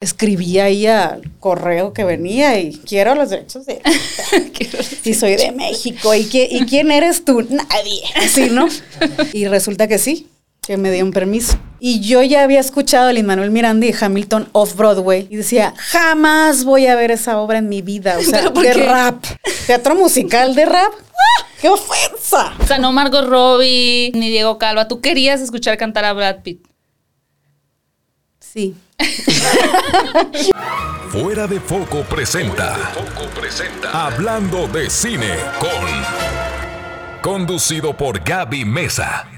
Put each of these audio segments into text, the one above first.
escribía ahí al correo que venía y quiero los derechos de... y soy de México. ¿Y, qué, ¿Y quién eres tú? Nadie. Así, ¿no? Y resulta que sí, que me dio un permiso. Y yo ya había escuchado a Lin Manuel Miranda y Hamilton off Broadway y decía, jamás voy a ver esa obra en mi vida. O sea, de rap. Teatro musical de rap. ¡Ah! ¡Qué ofensa! O sea, no Margot Robbie ni Diego Calva. Tú querías escuchar cantar a Brad Pitt. Sí. Fuera de Foco presenta. Hablando de cine con. Conducido por Gaby Mesa.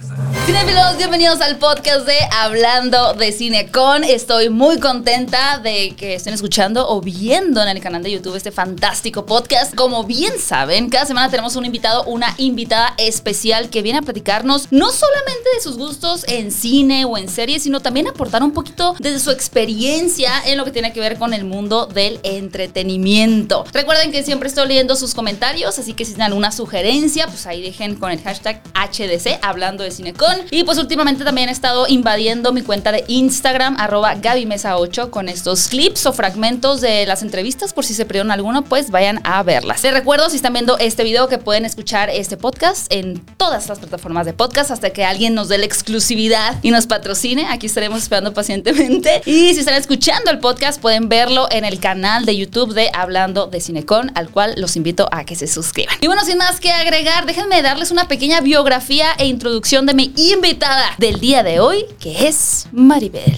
Cinefilos, bienvenidos al podcast de Hablando de Cine con. Estoy muy contenta de que estén escuchando o viendo en el canal de YouTube este fantástico podcast. Como bien saben, cada semana tenemos un invitado, una invitada especial que viene a platicarnos no solamente de sus gustos en cine o en series, sino también aportar un poquito de su experiencia en lo que tiene que ver con el mundo del entretenimiento. Recuerden que siempre estoy leyendo sus comentarios, así que si tienen alguna sugerencia, pues ahí dejen con el hashtag HDC, Hablando de Cine Y pues últimamente también he estado invadiendo mi cuenta de Instagram, arroba GabyMesa8, con estos clips o fragmentos de las entrevistas. Por si se perdieron alguno, pues vayan a verlas. Les recuerdo, si están viendo este video, que pueden escuchar este podcast en todas las plataformas de podcast hasta que alguien nos dé la exclusividad y nos patrocine. Aquí estaremos esperando pacientemente. Y si están escuchando el podcast, pueden verlo en el canal de YouTube de Hablando de Cinecon, al cual los invito a que se suscriban. Y bueno, sin más que agregar, déjenme darles una pequeña biografía e introducción de mi invitada del día de hoy, que es Maribel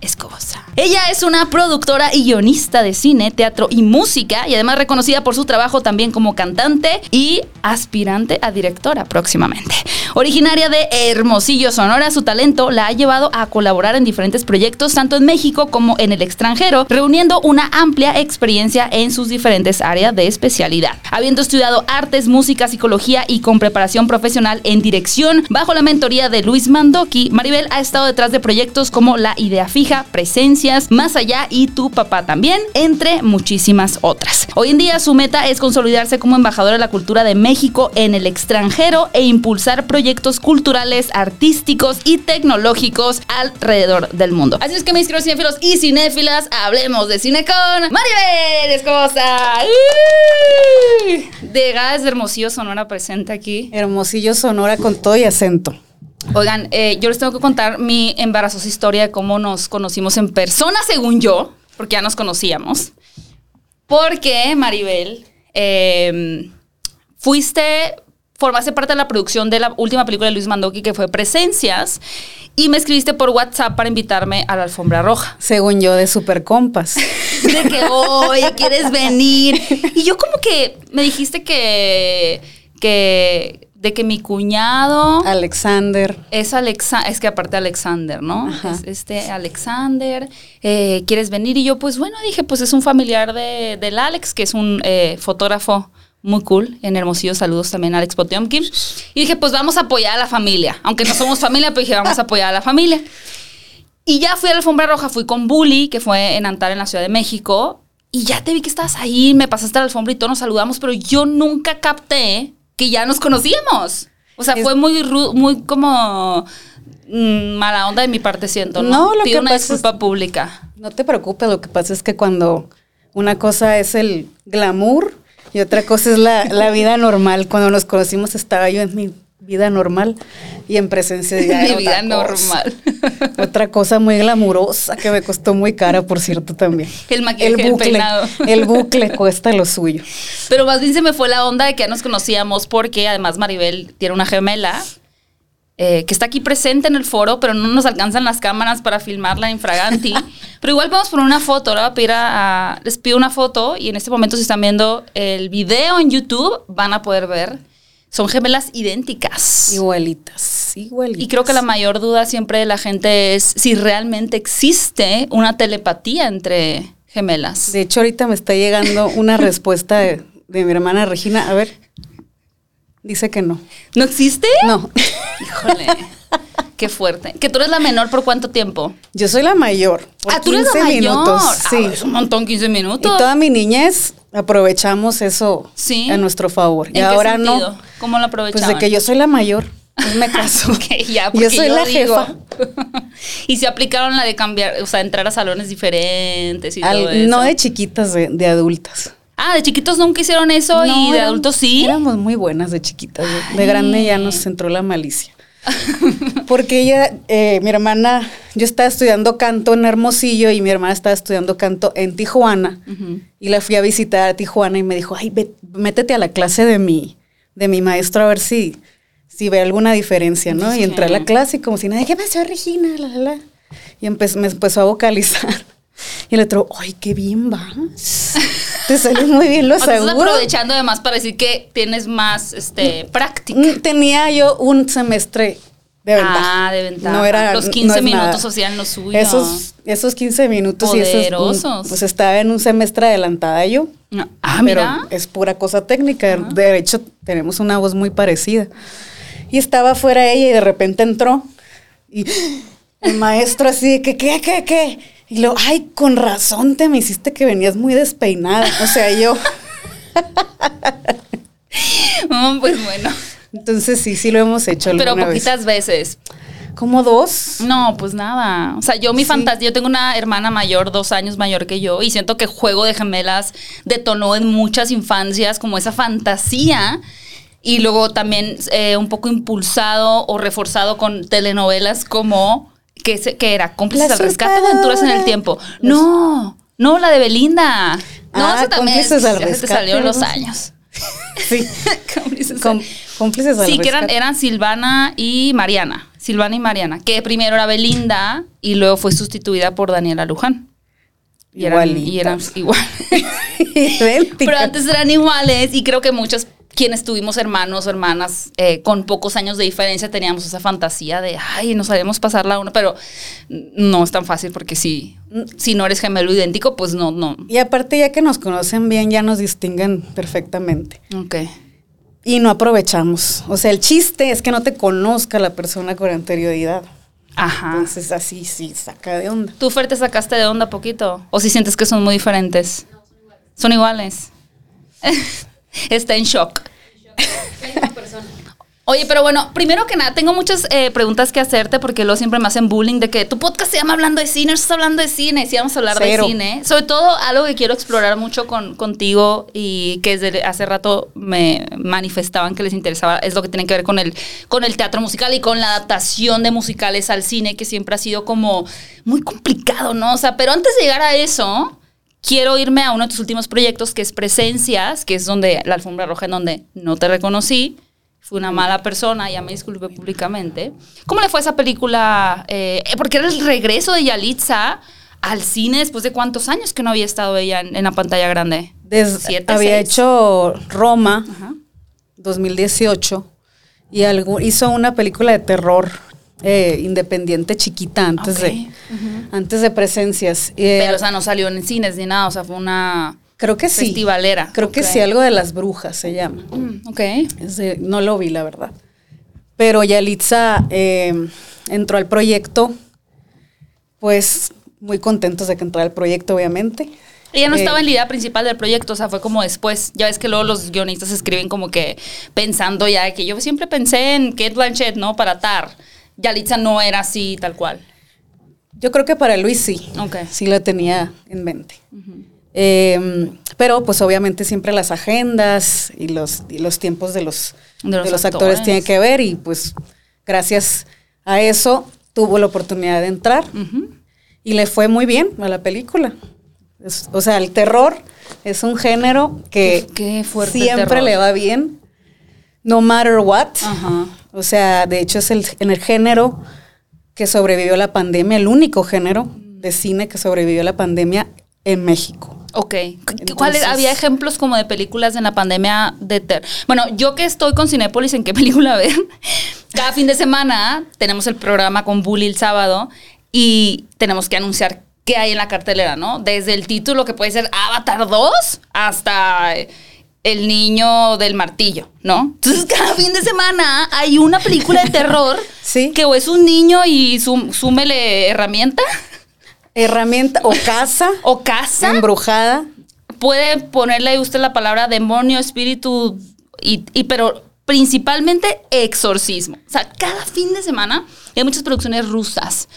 Escobosa. Ella es una productora y guionista de cine, teatro y música y además reconocida por su trabajo también como cantante y aspirante a directora próximamente. Originaria de Hermosillo, Sonora, su talento la ha llevado a colaborar en diferentes proyectos tanto en México como en el extranjero, reuniendo una amplia experiencia en sus diferentes áreas de especialidad. Habiendo estudiado artes, música, psicología y con preparación profesional en dirección bajo la mentoría de Luis Mandoki, Maribel ha estado detrás de proyectos como La Idea Fija, Presencias, Más Allá y Tu Papá también, entre muchísimas otras. Hoy en día su meta es consolidarse como embajadora de la cultura de México en el extranjero e impulsar proyectos culturales, artísticos y tecnológicos alrededor del mundo. Así es que mis queridos cinéfilos y cinéfilas, hablemos de cine con Maribel Escobosa. De Gas de Hermosillo Sonora presente aquí. Hermosillo Sonora con todo y acento. Oigan, eh, yo les tengo que contar mi embarazosa historia de cómo nos conocimos en persona, según yo, porque ya nos conocíamos. Porque, Maribel, eh, fuiste, formaste parte de la producción de la última película de Luis Mandoki, que fue Presencias, y me escribiste por WhatsApp para invitarme a la alfombra roja. Según yo, de super compas. De que, hoy ¿quieres venir? Y yo como que me dijiste que, que de que mi cuñado Alexander es Alexa es que aparte Alexander no es este Alexander eh, quieres venir y yo pues bueno dije pues es un familiar de, del Alex que es un eh, fotógrafo muy cool en Hermosillo saludos también a Alex Potiomkin y dije pues vamos a apoyar a la familia aunque no somos familia pero dije vamos a apoyar a la familia y ya fui a la alfombra roja fui con Bully que fue en Antar en la Ciudad de México y ya te vi que estabas ahí me pasaste a la alfombra y todos nos saludamos pero yo nunca capté que ya nos conocíamos. O sea, fue muy, muy como mm, mala onda de mi parte, siento. No, no lo Pido una disculpa pública. No te preocupes, lo que pasa es que cuando una cosa es el glamour y otra cosa es la, la vida normal. Cuando nos conocimos estaba yo en mi vida normal y en presencia de mi vida normal. Otra cosa muy glamurosa que me costó muy cara, por cierto, también. El maquillaje, el, bucle, peinado. El bucle cuesta lo suyo. Pero más bien se me fue la onda de que ya nos conocíamos porque además Maribel tiene una gemela eh, que está aquí presente en el foro, pero no nos alcanzan las cámaras para filmarla en Fraganti. pero igual vamos por una foto, a, a, les pido una foto y en este momento si están viendo el video en YouTube van a poder ver son gemelas idénticas. Igualitas, igualitas. Y creo que la mayor duda siempre de la gente es si realmente existe una telepatía entre gemelas. De hecho, ahorita me está llegando una respuesta de, de mi hermana Regina. A ver, dice que no. ¿No existe? No. Híjole. Qué fuerte. ¿Que tú eres la menor por cuánto tiempo? Yo soy la mayor. Por ah, tú eres la minutos. mayor. Sí. Ah, es un montón, 15 minutos. Y toda mi niñez aprovechamos eso ¿Sí? a nuestro favor. ¿En y ahora sentido? no. ¿Cómo lo aprovechamos? Pues de que yo soy la mayor. pues me caso. Ya, yo soy la digo. jefa. y se aplicaron la de cambiar, o sea, entrar a salones diferentes y Al- todo eso. no de chiquitas, de, de adultas. Ah, de chiquitos nunca hicieron eso y de adultos sí. Éramos muy buenas de chiquitas. De, de grande ya nos entró la malicia. Porque ella, eh, mi hermana, yo estaba estudiando canto en Hermosillo y mi hermana estaba estudiando canto en Tijuana. Y la fui a visitar a Tijuana y me dijo, ay, ve- métete a la clase de mi, de mi maestro a ver si, si ve alguna diferencia, ¿no? Y entré a la clase y como si nada, ¿qué pasó, Regina? La, la, la. Y empe- me empezó a vocalizar. Y el otro, ay, qué bien vas. Te salen muy bien los O estás aprovechando además para decir que tienes más este, práctica. Mm, Tenía yo un semestre de ventaja. Ah, de ventaja. No era, Los no 15 es minutos hacían lo suyo. Esos, esos 15 minutos y esos, Poderosos. pues estaba en un semestre adelantada yo. Ah, pero mira. es pura cosa técnica. De hecho, tenemos una voz muy parecida. Y estaba fuera ella y de repente entró. Y el maestro así de que, ¿qué, qué, qué? Y lo, ay, con razón te me hiciste que venías muy despeinada. O sea, yo. Mm, pues bueno. Entonces sí, sí lo hemos hecho Pero vez. poquitas veces. Como dos. No, pues nada. O sea, yo mi Sí. fantasía, yo tengo una hermana mayor, dos años mayor que yo, y siento que Juego de Gemelas detonó en muchas infancias como esa fantasía. Y luego también eh, un poco impulsado o reforzado con telenovelas como que, se- que era cómplices al rescate o aventuras en el tiempo. No, no, la de Belinda. No, Ah, también Cómplices al se te rescate, salió en los años. Sí. Cómplices Com- cómplices al Sí, que eran, rescate. eran Silvana y Mariana. Silvana y Mariana. Que primero era Belinda y luego fue sustituida por Daniela Luján. Y eran, y eran igual. Pero antes eran iguales y creo que muchos quienes tuvimos hermanos o hermanas eh, con pocos años de diferencia teníamos esa fantasía de, ay, nos sabemos pasar la una, pero no es tan fácil porque si, si no eres gemelo idéntico, pues no, no. Y aparte, ya que nos conocen bien, ya nos distinguen perfectamente. Ok. Y no aprovechamos. O sea, el chiste es que no te conozca la persona con anterioridad. Ajá. Entonces, así sí, saca de onda. ¿Tú, Fer, te sacaste de onda poquito? ¿O si sientes que son muy diferentes? son iguales. Está en shock. Oye, pero bueno, primero que nada, tengo muchas eh, preguntas que hacerte porque luego siempre me hacen bullying de que tu podcast se llama Hablando de Cine, no estás hablando de cine, sí vamos a hablar Cero. de cine. Sobre todo algo que quiero explorar mucho con, contigo y que desde hace rato me manifestaban que les interesaba, es lo que tiene que ver con el, con el teatro musical y con la adaptación de musicales al cine, que siempre ha sido como muy complicado, ¿no? O sea, pero antes de llegar a eso, quiero irme a uno de tus últimos proyectos, que es Presencias, que es donde la alfombra roja en donde no te reconocí. Fui una mala persona, ya me disculpé públicamente. ¿Cómo le fue esa película? Eh, porque era el regreso de Yalitza al cine después de cuántos años que no había estado ella en, en la pantalla grande. Des- Siete, había seis. hecho Roma, Ajá. 2018, y algo, hizo una película de terror eh, independiente chiquita antes, Ok. de, antes de presencias. Eh, Pero, o sea, no salió en cines ni nada, o sea, fue una creo que sí. festivalera. Creo que Ok. sí, algo de las brujas se llama. Mm, ok. De- no lo vi, la verdad. Pero Yalitza eh, entró al proyecto, pues muy contentos de que entrara al proyecto, obviamente. Ella no Eh, estaba en la idea principal del proyecto, o sea, fue como después. Ya ves que luego los guionistas escriben como que pensando ya que yo siempre pensé en Kate Blanchett, ¿no? Para Tar. Yalitza no era así, tal cual. Yo creo que para Luis sí, Ok. sí la tenía en mente. Eh, pero pues obviamente siempre las agendas y los, y los tiempos de los, De de los actores. actores tienen que ver y pues gracias a eso tuvo la oportunidad de entrar y le fue muy bien a la película. Es- o sea, el terror es un género que Qué- qué fuerte siempre terror. le va bien, no matter what. Ajá. O sea, de hecho es el, en el género que sobrevivió la pandemia, el único género de cine que sobrevivió la pandemia en México. Ok. ¿Qué- ¿Cuáles Entonces- había ejemplos como de películas en la pandemia de ter Bueno, yo que estoy con Cinépolis, ¿en qué película ver? Cada fin de semana tenemos el programa con Bully el sábado y tenemos que anunciar qué hay en la cartelera, ¿no? Desde el título que puede ser Avatar 2 hasta El niño del martillo, ¿no? Entonces cada fin de semana hay una película de terror Sí. que o es un niño y sum- súmele herramienta Herramienta o casa o casa embrujada. puede ponerle usted la palabra demonio, espíritu, y, y pero, principalmente exorcismo. O sea, cada fin de semana hay muchas producciones rusas.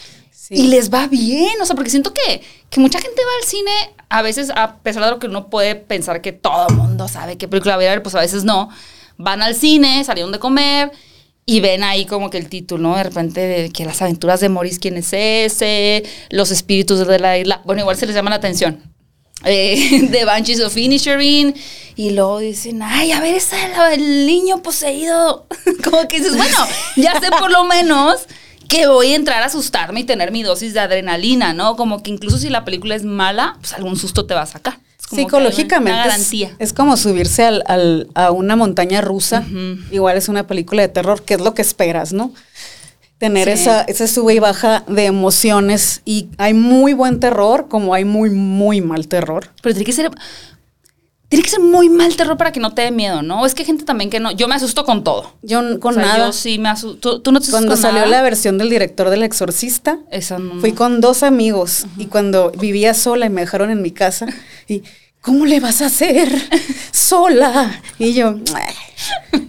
Y les va bien, o sea, porque siento que, que mucha gente va al cine, a veces, a pesar de lo que uno puede pensar que todo el mundo sabe qué película va a ver, pues a veces no. Van al cine, salieron de comer y ven ahí como que el título, ¿no? De repente, de que las aventuras de Morris, ¿quién es ese? Los espíritus de la isla. Bueno, igual se les llama la atención. Eh, The Banshees of Inisherin. Y luego dicen, ay, a ver, ese es el niño poseído. como que dices, bueno, ya sé por lo menos que voy a entrar a asustarme y tener mi dosis de adrenalina, ¿no? Como que incluso si la película es mala, pues algún susto te va a sacar. Psicológicamente es, como subirse al, a una montaña rusa. Igual es una película de terror, que es lo que esperas, ¿no? Tener esa, esa sube y baja de emociones. Y hay muy buen terror, como hay muy, muy mal terror. Pero tiene que ser tiene que ser muy mal terror para que no te dé miedo, ¿no? Es que hay gente también que no. Yo me asusto con todo. Yo con nada. Yo sí me asusto. ¿Tú, no te Cuando salió la versión del director del Exorcista, fui con dos amigos y cuando vivía sola y me dejaron en mi casa y. ¿Cómo le vas a hacer sola? Y yo,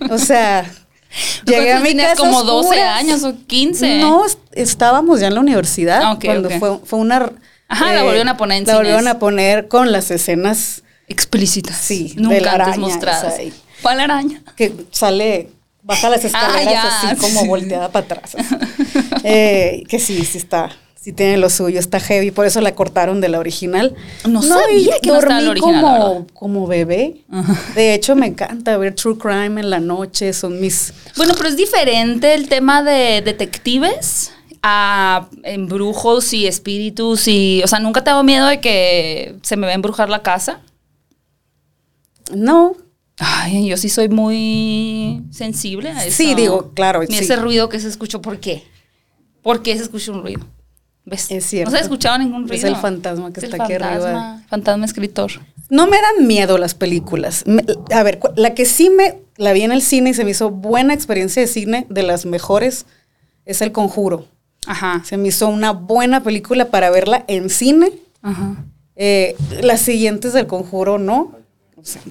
o sea, llegué a mi casa como 12 años o 15. No, estábamos ya en la universidad ah, cuando Fue, fue una Ajá, la volvieron a poner en La volvieron a poner con las escenas explícitas. Sí, nunca de la araña, mostradas. ¿Cuál araña? Que sale, baja las ah, escaleras así como volteada para atrás. Eh, que sí, sí está, sí tiene lo suyo, está heavy, por eso la cortaron de la original. No, sabía que dormí no original, como, como bebé. De hecho, me encanta ver True Crime en la noche, son mis... Bueno, pero es diferente el tema de detectives a embrujos y espíritus y, o sea, ¿nunca te hago miedo de que se me va a embrujar la casa? No. Ay, yo sí soy muy sensible a eso. Sí, digo, claro. Y ese ruido que se escuchó, ¿por qué? ¿Por qué se escucha un ruido? ¿Ves? Es cierto. No se ha escuchado ningún ruido. Es el fantasma que está aquí arriba. Fantasma escritor. No me dan miedo las películas. a ver, la que sí me la vi en el cine y se me hizo buena experiencia de cine, de las mejores, es El Conjuro. Ajá. Se me hizo una buena película para verla en cine. Ajá. Eh, las siguientes del Conjuro no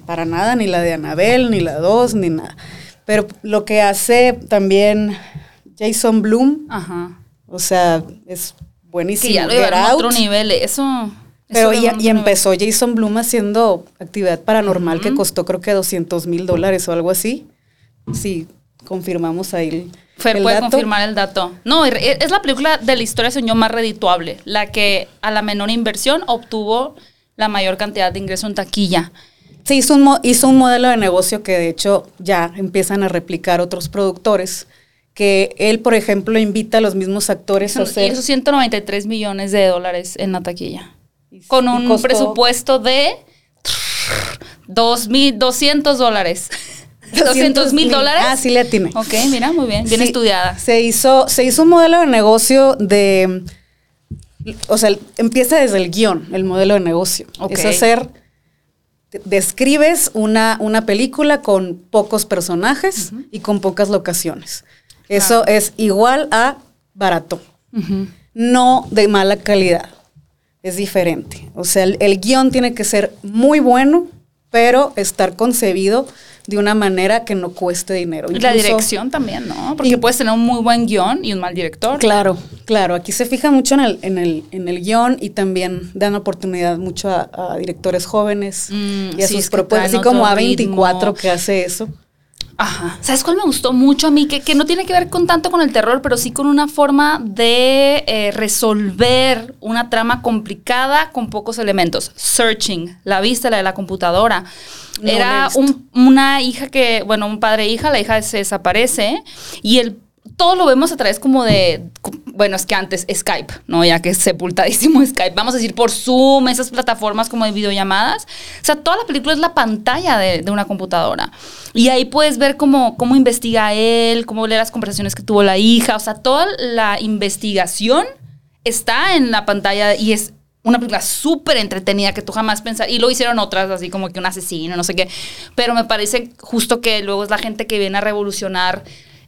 para nada, ni la de Anabel, ni la 2, ni nada. Pero lo que hace también Jason Bloom, o sea, es buenísimo. Que ya lo a otro nivel, eso... Pero y, empezó Jason Bloom haciendo actividad paranormal que costó creo que 200 mil dólares o algo así. Sí, confirmamos ahí el, Fer puede confirmar el dato. No, es la película de la historia señor más redituable, la que a la menor inversión obtuvo la mayor cantidad de ingreso en taquilla se hizo un, hizo un modelo de negocio que de hecho ya empiezan a replicar otros productores que él, por ejemplo, invita a los mismos actores a hacer... Esos 193 millones de dólares en la taquilla. Con un presupuesto de 2.200 dólares. 200 mil dólares. Ah, sí le tiene. Ok, mira, muy bien, bien estudiada. Se hizo, se hizo un modelo de negocio de... O sea, empieza desde el guion, el modelo de negocio. Es hacer describes una, una película con pocos personajes y con pocas locaciones. Eso es igual a barato, no de mala calidad. Es diferente. O sea, el guion tiene que ser muy bueno, pero estar concebido de una manera que no cueste dinero. la dirección también, ¿no? Porque puedes tener un muy buen guion y un mal director. Claro, claro. Aquí se fija mucho en el, en el, en el guion y también dan oportunidad mucho a, directores jóvenes mm, y a sus propuestas, así como A24 que hace eso. Ajá. ¿Sabes cuál me gustó mucho a mí? Que, que, no tiene que ver con tanto con el terror, pero sí con una forma de eh, resolver una trama complicada con pocos elementos. Searching, la vista, la de la computadora. Era una hija que, bueno, un padre e hija, la hija se desaparece y el todo lo vemos a través como de, bueno, es que antes Skype, ¿no? Ya que es sepultadísimo Skype. Vamos a decir por Zoom, esas plataformas como de videollamadas. O sea, toda la película es la pantalla de, una computadora. Y ahí puedes ver cómo, cómo investiga él, cómo lee las conversaciones que tuvo la hija. O sea, toda la investigación está en la pantalla y es una película súper entretenida que tú jamás pensas. Y lo hicieron otras, así como que un asesino, no sé qué. Pero me parece justo que luego es la gente que viene a revolucionar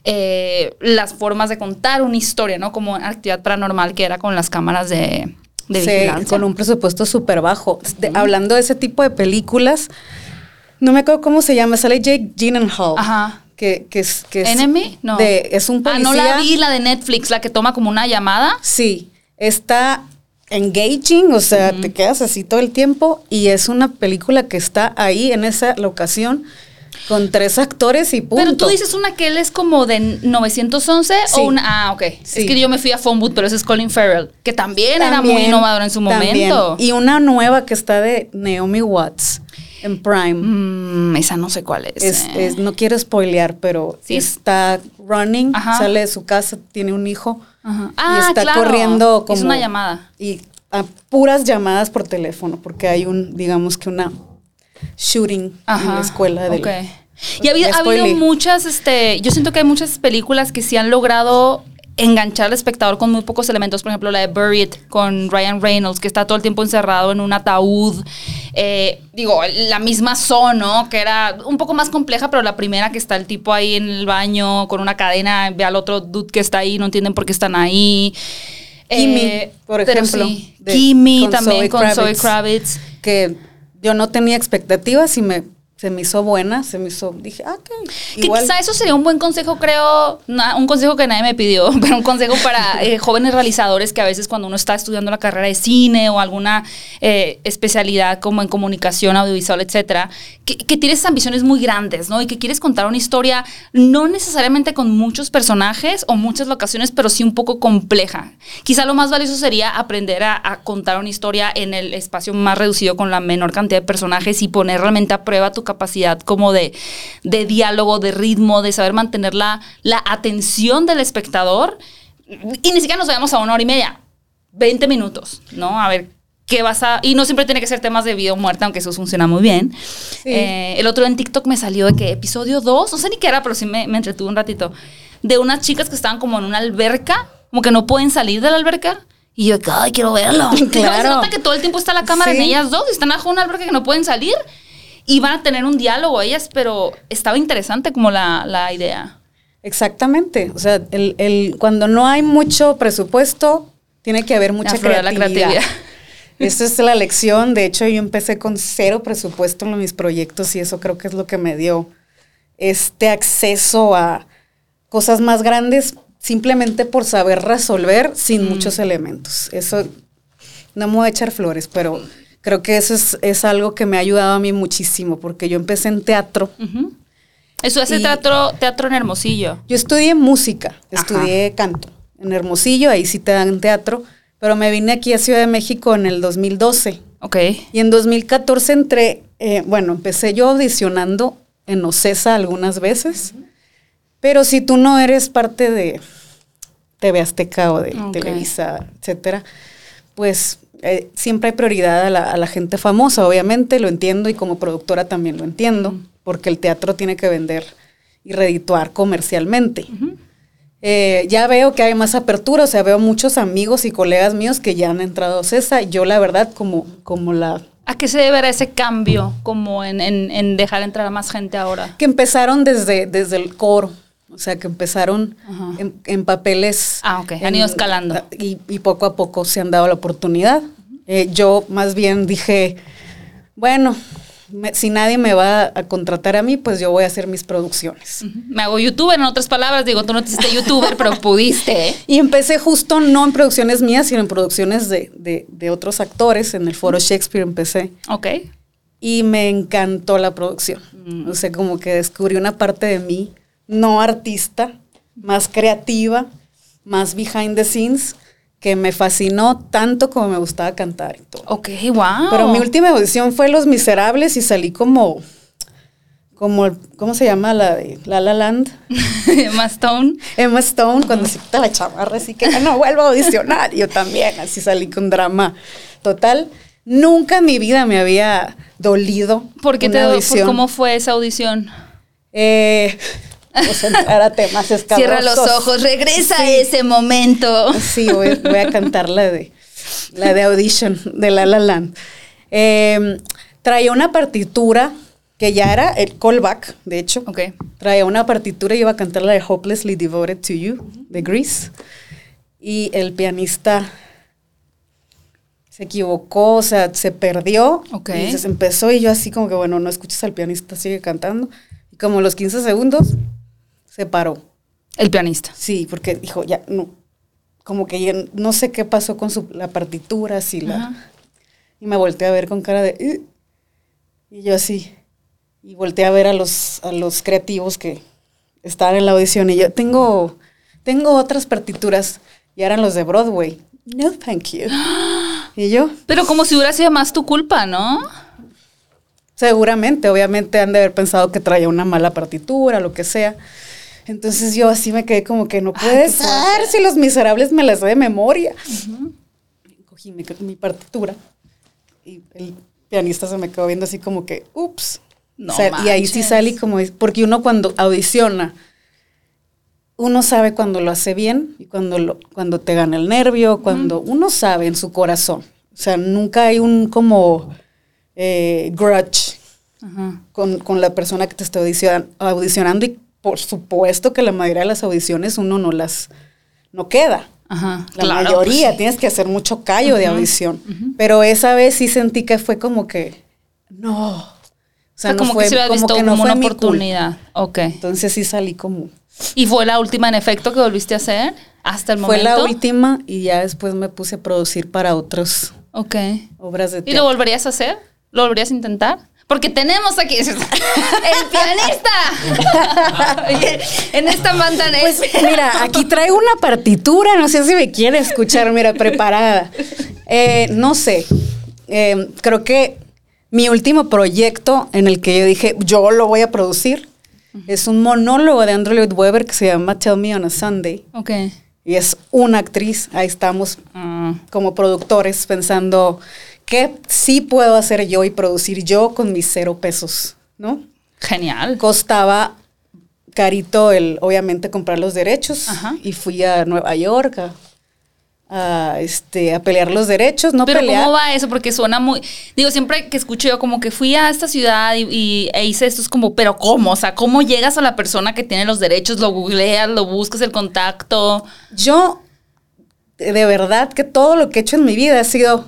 eh, las formas de contar una historia, ¿no? Como actividad paranormal que era con las cámaras de, de sí, con un presupuesto súper bajo. Hablando de ese tipo de películas, no me acuerdo cómo se llama, sale Jake Gyllenhaal. Ajá. que, que es... Que es ¿Enemy? No. de- es un Ah, policía. no la vi, la de Netflix, la que toma como una llamada. Sí, está engaging, o sea, te quedas así todo el tiempo y es una película que está ahí en esa locación con tres actores y punto. Pero tú dices una que él es como de 911 Sí. o una. Ah, ok. Sí. Es que yo me fui a Phone Booth, pero ese es Colin Farrell, que también, era muy innovador en su también. momento. Y una nueva que está de Naomi Watts en Prime. Mm, esa no sé cuál es. Es, eh. es- no quiero spoilear, pero Sí. está running, Ajá. sale de su casa, tiene un hijo Ajá. y Ah, está claro. corriendo como Es una llamada. y a puras llamadas por teléfono, porque hay un, digamos que una shooting en la escuela del Ok. Y ha habido, ha muchas, este, yo siento que hay muchas películas que sí han logrado enganchar al espectador con muy pocos elementos. Por ejemplo, la de Buried con Ryan Reynolds, que está todo el tiempo encerrado en un ataúd. Eh, digo, la misma Son, ¿no? Que era un poco más compleja, pero la primera que está el tipo ahí en el baño con una cadena, ve al otro dude que está ahí, no entienden por qué están ahí. Kimi, Eh, por ejemplo, sí. Kimi también Zoe con Zoe Kravitz. Kravitz. que yo no tenía expectativas y me se me hizo buena, se me hizo, dije, ah. Que quizá eso sería un buen consejo, creo, na- un consejo que nadie me pidió, pero un consejo para eh, jóvenes realizadores que a veces cuando uno está estudiando la carrera de cine o alguna eh, especialidad como en comunicación audiovisual, etcétera, que, que tienes ambiciones muy grandes, ¿no? Y que quieres contar una historia no necesariamente con muchos personajes o muchas locaciones, pero sí un poco compleja. Quizá lo más valioso sería aprender a, a contar una historia en el espacio más reducido con la menor cantidad de personajes y poner realmente a prueba tu capacidad como de, de diálogo, de ritmo, de saber mantener la, la atención del espectador. Y ni siquiera nos vayamos a una hora y media, 20 minutos, ¿no? A ver. ¿Qué vas a.? Y no siempre tiene que ser temas de vida o muerte, aunque eso funciona muy bien. Eh, el otro en TikTok me salió de que episodio 2, no sé ni qué era, pero sí me, me entretuvo un ratito. De unas chicas que estaban como en una alberca, como que no pueden salir de la alberca. Y yo, ay, quiero verlo. Y Claro. se nota que todo el tiempo está la cámara en Sí. ellas dos, y están bajo una alberca que no pueden salir. Y van a tener un diálogo ellas, pero estaba interesante como la, la idea. Exactamente. O sea, el, el- cuando no hay mucho presupuesto, tiene que haber mucha Aflorar la creatividad. Esa es la lección. De hecho, yo empecé con cero presupuesto en mis proyectos y eso creo que es lo que me dio este acceso a cosas más grandes simplemente por saber resolver sin Mm. muchos elementos. Eso no me voy a echar flores, pero creo que eso es, es algo que me ha ayudado a mí muchísimo porque yo empecé en teatro. Ujú. Eso hace teatro, teatro en Hermosillo. Yo estudié música, Ajá. estudié canto en Hermosillo, ahí sí te dan teatro, pero me vine aquí a Ciudad de México en el 2012 Ok. y en 2014 entré, eh, bueno, empecé yo audicionando en Ocesa algunas veces, pero si tú no eres parte de TV Azteca o de. Televisa, etcétera, pues eh, siempre hay prioridad a la, a la gente famosa, obviamente, lo entiendo y como productora también lo entiendo, porque el teatro tiene que vender y redituar comercialmente. Eh, ya veo que hay más apertura, o sea, veo muchos amigos y colegas míos que ya han entrado a CESA. Yo, la verdad, como, como la ¿A qué se deberá ese cambio como en, en- en dejar entrar a más gente ahora? que empezaron desde, desde el coro, o sea, que empezaron en, en papeles. Ah, ok, han en- ido escalando. Y, y poco a poco se han dado la oportunidad. Eh, yo más bien dije, bueno, me- si nadie me va a contratar a mí, pues yo voy a hacer mis producciones. Ujú. Me hago youtuber, en otras palabras. Digo, tú no te hiciste youtuber, pero pudiste. ¿eh? Y empecé justo no en producciones mías, sino en producciones de, de- de otros actores. En el foro Shakespeare empecé. Ok. Y me encantó la producción. Mm. O sea, como que descubrí una parte de mí, no artista, más creativa, más behind the scenes, que me fascinó tanto como me gustaba cantar y todo. Ok, wow. Pero mi última audición fue Los Miserables y salí como, como, ¿cómo se llama la de La La Land? Más Stone. Emma Stone cuando se quita la chamarra, así que "Ah, no vuelvo a audicionar. Yo también, así salí con drama total. Nunca en mi vida me había dolido. ¿Por qué una te, audición. ¿Cómo fue esa audición? Eh, pues entrar a temas escabrosos. Cierra los ojos, regresa a ese momento. Sí, voy, voy a cantar la de, la de Audition de La La Land. Eh, traía una partitura que ya era el callback, de hecho. Ok. Traía una partitura y iba a cantar la de Hopelessly Devoted to You, de Grease. Y el pianista se equivocó, o sea, se perdió. Ok. Y se empezó y yo así como que, bueno, no escuches al pianista, sigue cantando. Y como a los 15 segundos, se paró. El pianista. Sí, porque dijo, ya, no, como que ya no sé qué pasó con su, la partitura, si la... Ajá. Y me volteé a ver con cara de... "Ugh". Y yo así. Y volteé a ver a los, a los creativos que estaban en la audición. Y yo tengo, tengo otras partituras. Y eran los de Broadway. No, thank you. Y yo, Pero como si hubiera sido más tu culpa, ¿no? seguramente, obviamente han de haber pensado que traía una mala partitura, lo que sea. Entonces yo así me quedé como que no puede qué ser si los miserables me las sé de memoria. Cogí mi, mi partitura y el pianista se me quedó viendo así como que, ups. No O sea, y ahí sí salí como, porque uno cuando audiciona, uno sabe cuando lo hace bien y cuando, lo, cuando te gana el nervio, cuando uno sabe en su corazón. O sea, nunca hay un como eh, grudge Ajá. con, con la persona que te está audicion- audicionando y por supuesto que la mayoría de las audiciones uno no las, no queda. Ajá. La Claro, mayoría, pues sí. tienes que hacer mucho callo de audición. Pero esa vez sí sentí que fue como que, no. O O sea, no como fue- que se hubiera visto que no como fue una oportunidad. Ok. Entonces sí salí como... ¿Y fue la última en efecto que volviste a hacer hasta el Fue momento? la última y ya después me puse a producir para otras Ok. obras de ¿Y lo teatro. volverías a hacer? ¿Lo volverías a intentar? Porque tenemos aquí el pianista. En esta banda Pues mira, aquí traigo una partitura, no sé si me quiere escuchar, mira, preparada. Eh, no sé, eh, creo que mi último proyecto en el que yo dije, yo lo voy a producir, es un monólogo de Andrew Lloyd Webber que se llama Tell Me on a Sunday. Ok. Y es una actriz, ahí estamos Ah, como productores pensando, ¿qué sí puedo hacer yo y producir yo con mis cero pesos? ¿No? genial. costaba carito el obviamente comprar los derechos Ajá. y fui a Nueva York a, a, este a pelear los derechos no Pero pelear ¿cómo va eso? Porque suena muy... Digo, siempre que escucho yo como que fui a esta ciudad y, y- e hice esto, es como, pero ¿cómo? O sea, ¿cómo llegas a la persona que tiene los derechos? ¿Lo googleas? ¿Lo buscas el contacto? yo de de verdad que todo lo que he hecho en mi vida ha sido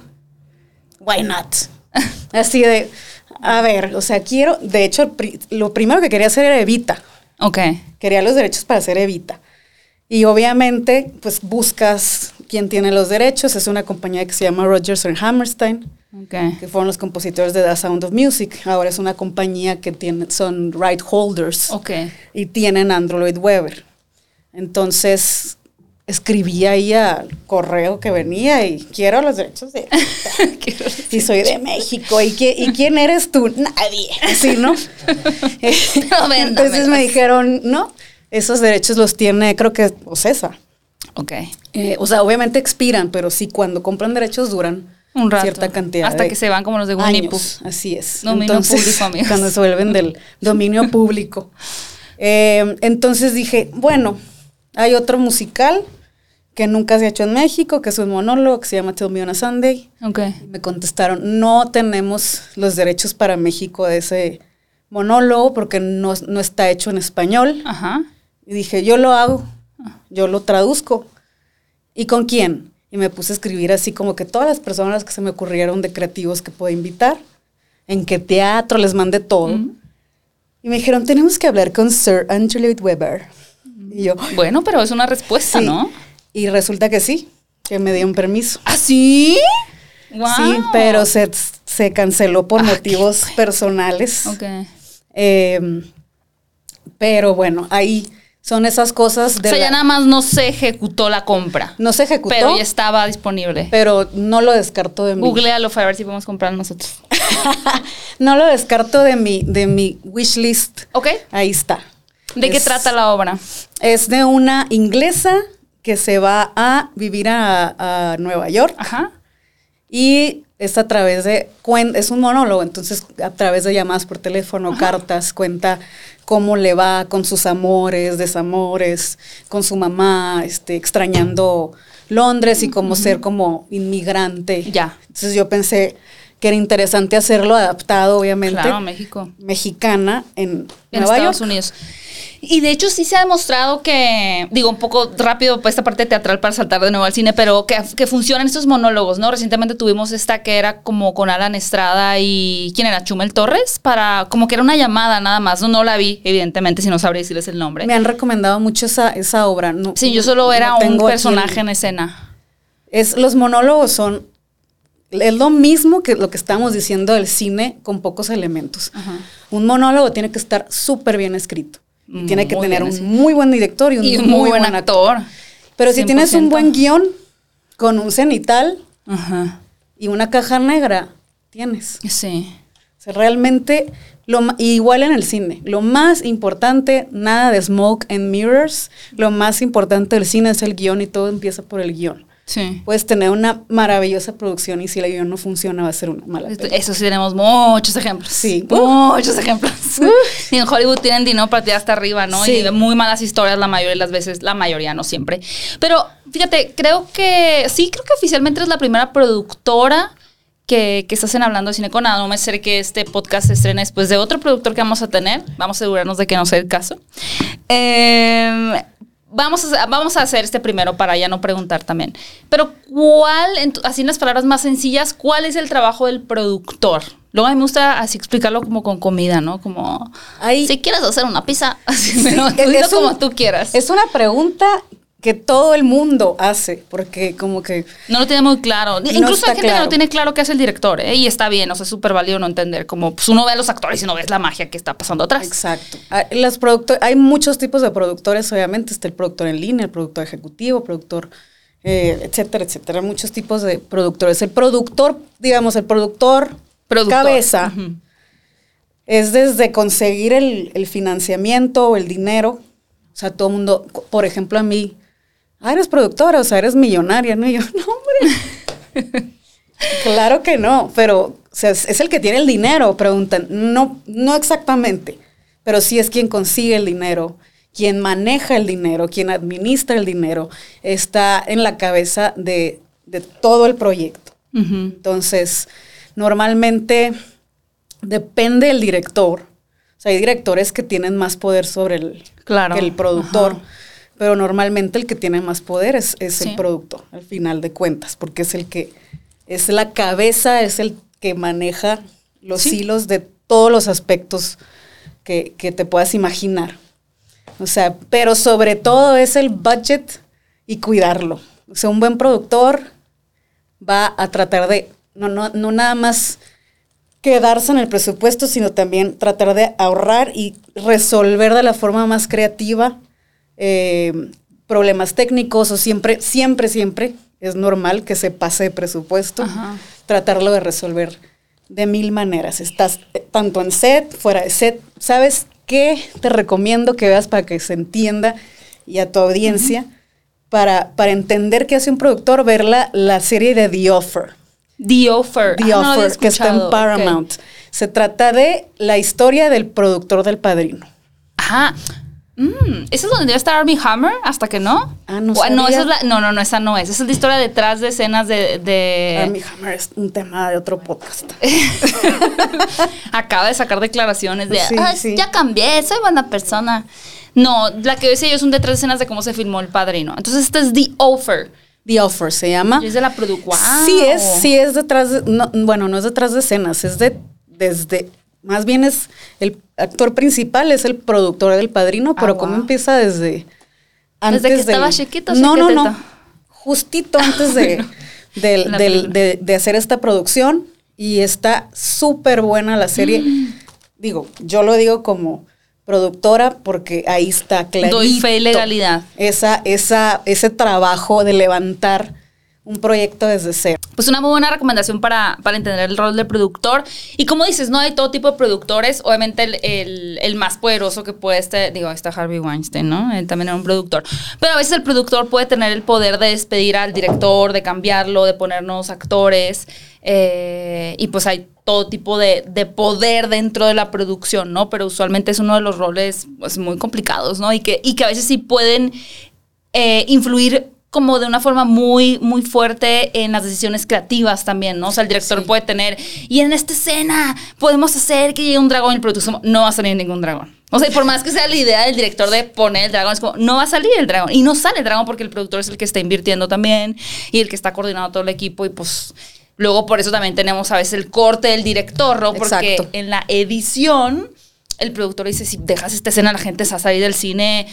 why not así de a ver o sea quiero de hecho lo primero que quería hacer era Evita Ok. quería los derechos para hacer Evita. Y obviamente, pues buscas quién tiene los derechos. Es una compañía que se llama Rogers and Hammerstein, Ok. que fueron los compositores de The Sound of Music. Ahora es una compañía que tiene, son right holders Ok. y tienen Andrew Lloyd Webber. Entonces escribí ahí al correo que venía y quiero los derechos de y soy de México. ¿Y, qué- ¿Y quién eres tú? Nadie. Así, ¿no? Entonces me dijeron, no, esos derechos los tiene, creo que Ocesa. Ok. Eh, o sea, obviamente expiran, pero sí, cuando compran derechos duran Un rato. cierta cantidad. Hasta de que se van como los de años. Así es. Dominio público, amigos. Cuando se vuelven del dominio público. Eh, entonces dije, bueno, hay otro musical que nunca se ha hecho en México, que es un monólogo que se llama Tell Me on a Sunday. Ok. Y me contestaron, no tenemos los derechos para México de ese monólogo porque no, no está hecho en español. Ajá. Y dije, yo lo hago, yo lo traduzco. ¿Y con quién? Y me puse a escribir así como que todas las personas que se me ocurrieron de creativos que puedo invitar, en qué teatro, les mandé todo. Y me dijeron, tenemos que hablar con Sir Andrew Lloyd Webber. Y yo, Bueno, pero es una respuesta, sí. ¿no? Y resulta que sí, que me dieron permiso. ¿Ah, sí? Wow. Sí, pero se, se canceló por Ah, qué motivos personales. Ok. Eh, pero bueno, ahí son esas cosas O de... sea, ya nada más no se ejecutó la compra. no se ejecutó, Pero pero, ya estaba disponible. no lo descarto de mi... Googlealo para ver si podemos comprar nosotros. no lo descarto de mi, de mi wish list. ¿Ok? Ahí está. ¿De qué trata la obra? Es de una inglesa que se va a vivir a, a Nueva York Ajá. y es a través de, es un monólogo, entonces a través de llamadas por teléfono, cartas, cuenta cómo le va con sus amores, desamores, con su mamá, este, extrañando Londres y cómo ser como inmigrante. Ya. Entonces yo pensé que era interesante hacerlo adaptado, obviamente, Claro, México. mexicana en, En Nueva Estados York. Unidos. Y de hecho sí se ha demostrado que, digo, un poco rápido esta parte teatral para saltar de nuevo al cine, pero que, que funcionan estos monólogos, ¿no? Recientemente tuvimos esta que era como con Alan Estrada y, ¿quién era? Chumel Torres, para, como que era una llamada nada más, no, no la vi, evidentemente, si no sabría decirles el nombre. Me han recomendado mucho esa, esa obra. No, sí, yo solo era un personaje en escena. Es, los monólogos son es lo mismo que lo que estamos diciendo del cine con pocos elementos. Un monólogo tiene que estar súper bien escrito. Tiene que tener un muy buen director y un, muy, buen, actor. Pero si tienes un buen guion con un cenital y una caja negra, tienes. Sí. O sea, realmente, lo, igual en el cine, lo más importante, nada de smoke and mirrors, lo más importante del cine es el guion y todo empieza por el guion. Puedes tener una maravillosa producción y si el guion no funciona va a ser una mala Eso sí tenemos muchos ejemplos. Sí. Muchos ejemplos. y en Hollywood tienen dinero para tirar hasta arriba, ¿no? Y muy malas historias la mayoría de las veces, la mayoría, no siempre. Pero fíjate, creo que, sí, creo que oficialmente eres la primera productora que, que, estás en Hablando de Cine con No me sé que este podcast se estrene después de otro productor que vamos a tener. Vamos a asegurarnos de que no sea el caso. Eh, Vamos a, vamos a hacer este primero para ya no preguntar también. Pero, ¿cuál, así en las palabras más sencillas, cuál es el trabajo del productor? Luego a mí me gusta así explicarlo como con comida, ¿no? Como, si quieres hacer una pizza, así, tú como tú quieras. Es una pregunta que todo el mundo hace, porque como que... No lo tiene muy claro. Incluso hay gente que no tiene claro qué hace el director, ¿eh? y está bien, o sea, es súper válido no entender, como pues uno ve a los actores y no ves la magia que está pasando atrás. Exacto. Ah, las hay muchos tipos de productores, obviamente, está el productor en línea, el productor ejecutivo, productor, eh, etcétera, etcétera, muchos tipos de productores. El productor, digamos, el productor, cabeza, es desde conseguir el, el financiamiento o el dinero, o sea, todo el mundo, por ejemplo, a mí, ah, eres productora, o sea, eres millonaria, ¿no? Y yo, no, hombre. claro que no, pero o sea, es, el que tiene el dinero, preguntan. No, no exactamente, pero sí es quien consigue el dinero, quien maneja el dinero, quien administra el dinero, está en la cabeza de, todo el proyecto. Entonces, normalmente depende del director. O sea, hay directores que tienen más poder sobre el, claro. el productor pero normalmente el que tiene más poder es, el producto, al final de cuentas, porque es el que es la cabeza, es el que maneja los hilos de todos los aspectos que, te puedas imaginar. O sea, pero sobre todo es el budget y cuidarlo. O sea, un buen productor va a tratar de, no, no, no nada más quedarse en el presupuesto, sino también tratar de ahorrar y resolver de la forma más creativa eh, problemas técnicos o siempre, siempre, siempre es normal que se pase presupuesto, tratarlo de resolver de mil maneras. Estás tanto en set, fuera de set. ¿Sabes qué te recomiendo que veas para que se entienda y a tu audiencia? para, para entender qué hace un productor, ver la, la serie de The Offer. The Offer. The ah, Offer, que está en Paramount. Se trata de la historia del productor del padrino. Ajá. Mm, ¿Esa es donde debe estar Army Hammer? ¿Hasta que no? Ah, no, no, esa es la, no, no, no, esa no es. Esa es la historia detrás de escenas de... de... Army Hammer es un tema de otro podcast. Acaba de sacar declaraciones de, ah, ya cambié, soy buena persona. No, la que decía yo es un detrás de escenas de cómo se filmó El Padrino. Entonces, esta es The Offer. The Offer se llama. es de la producción. Sí es, sí es detrás de, bueno, no es detrás de escenas, es de, desde, más bien es el actor principal, es el productor del padrino, pero como ¿cómo empieza desde antes desde que estaba chiquito? No, no, no. Justito antes de, de, hacer esta producción. Y está súper buena la serie. Mm. Digo, yo lo digo como productora porque ahí está clarito. Doy fe y legalidad. Esa, esa, ese trabajo de levantar un proyecto desde cero. Pues una muy buena recomendación para, para, entender el rol del productor. Y como dices, no hay todo tipo de productores. Obviamente el, el, más poderoso que puede estar, digo, está Harvey Weinstein, ¿no? Él también era un productor. Pero a veces el productor puede tener el poder de despedir al director, de cambiarlo, de poner nuevos actores. Eh, y pues hay todo tipo de, de, poder dentro de la producción, ¿no? Pero usualmente es uno de los roles pues, muy complicados, ¿no? Y que, y que a veces sí pueden eh, influir como de una forma muy, muy fuerte en las decisiones creativas también, ¿no? O sea, el director puede tener, y en esta escena podemos hacer que llegue un dragón y el productor no va a salir ningún dragón. O sea, y por más que sea la idea del director de poner el dragón, es como, no va a salir el dragón. Y no sale el dragón porque el productor es el que está invirtiendo también y el que está coordinando todo el equipo. Y pues luego por eso también tenemos a veces el corte del director, ¿no? Porque Exacto. en la edición el productor dice, si dejas esta escena, la gente se va a salir del cine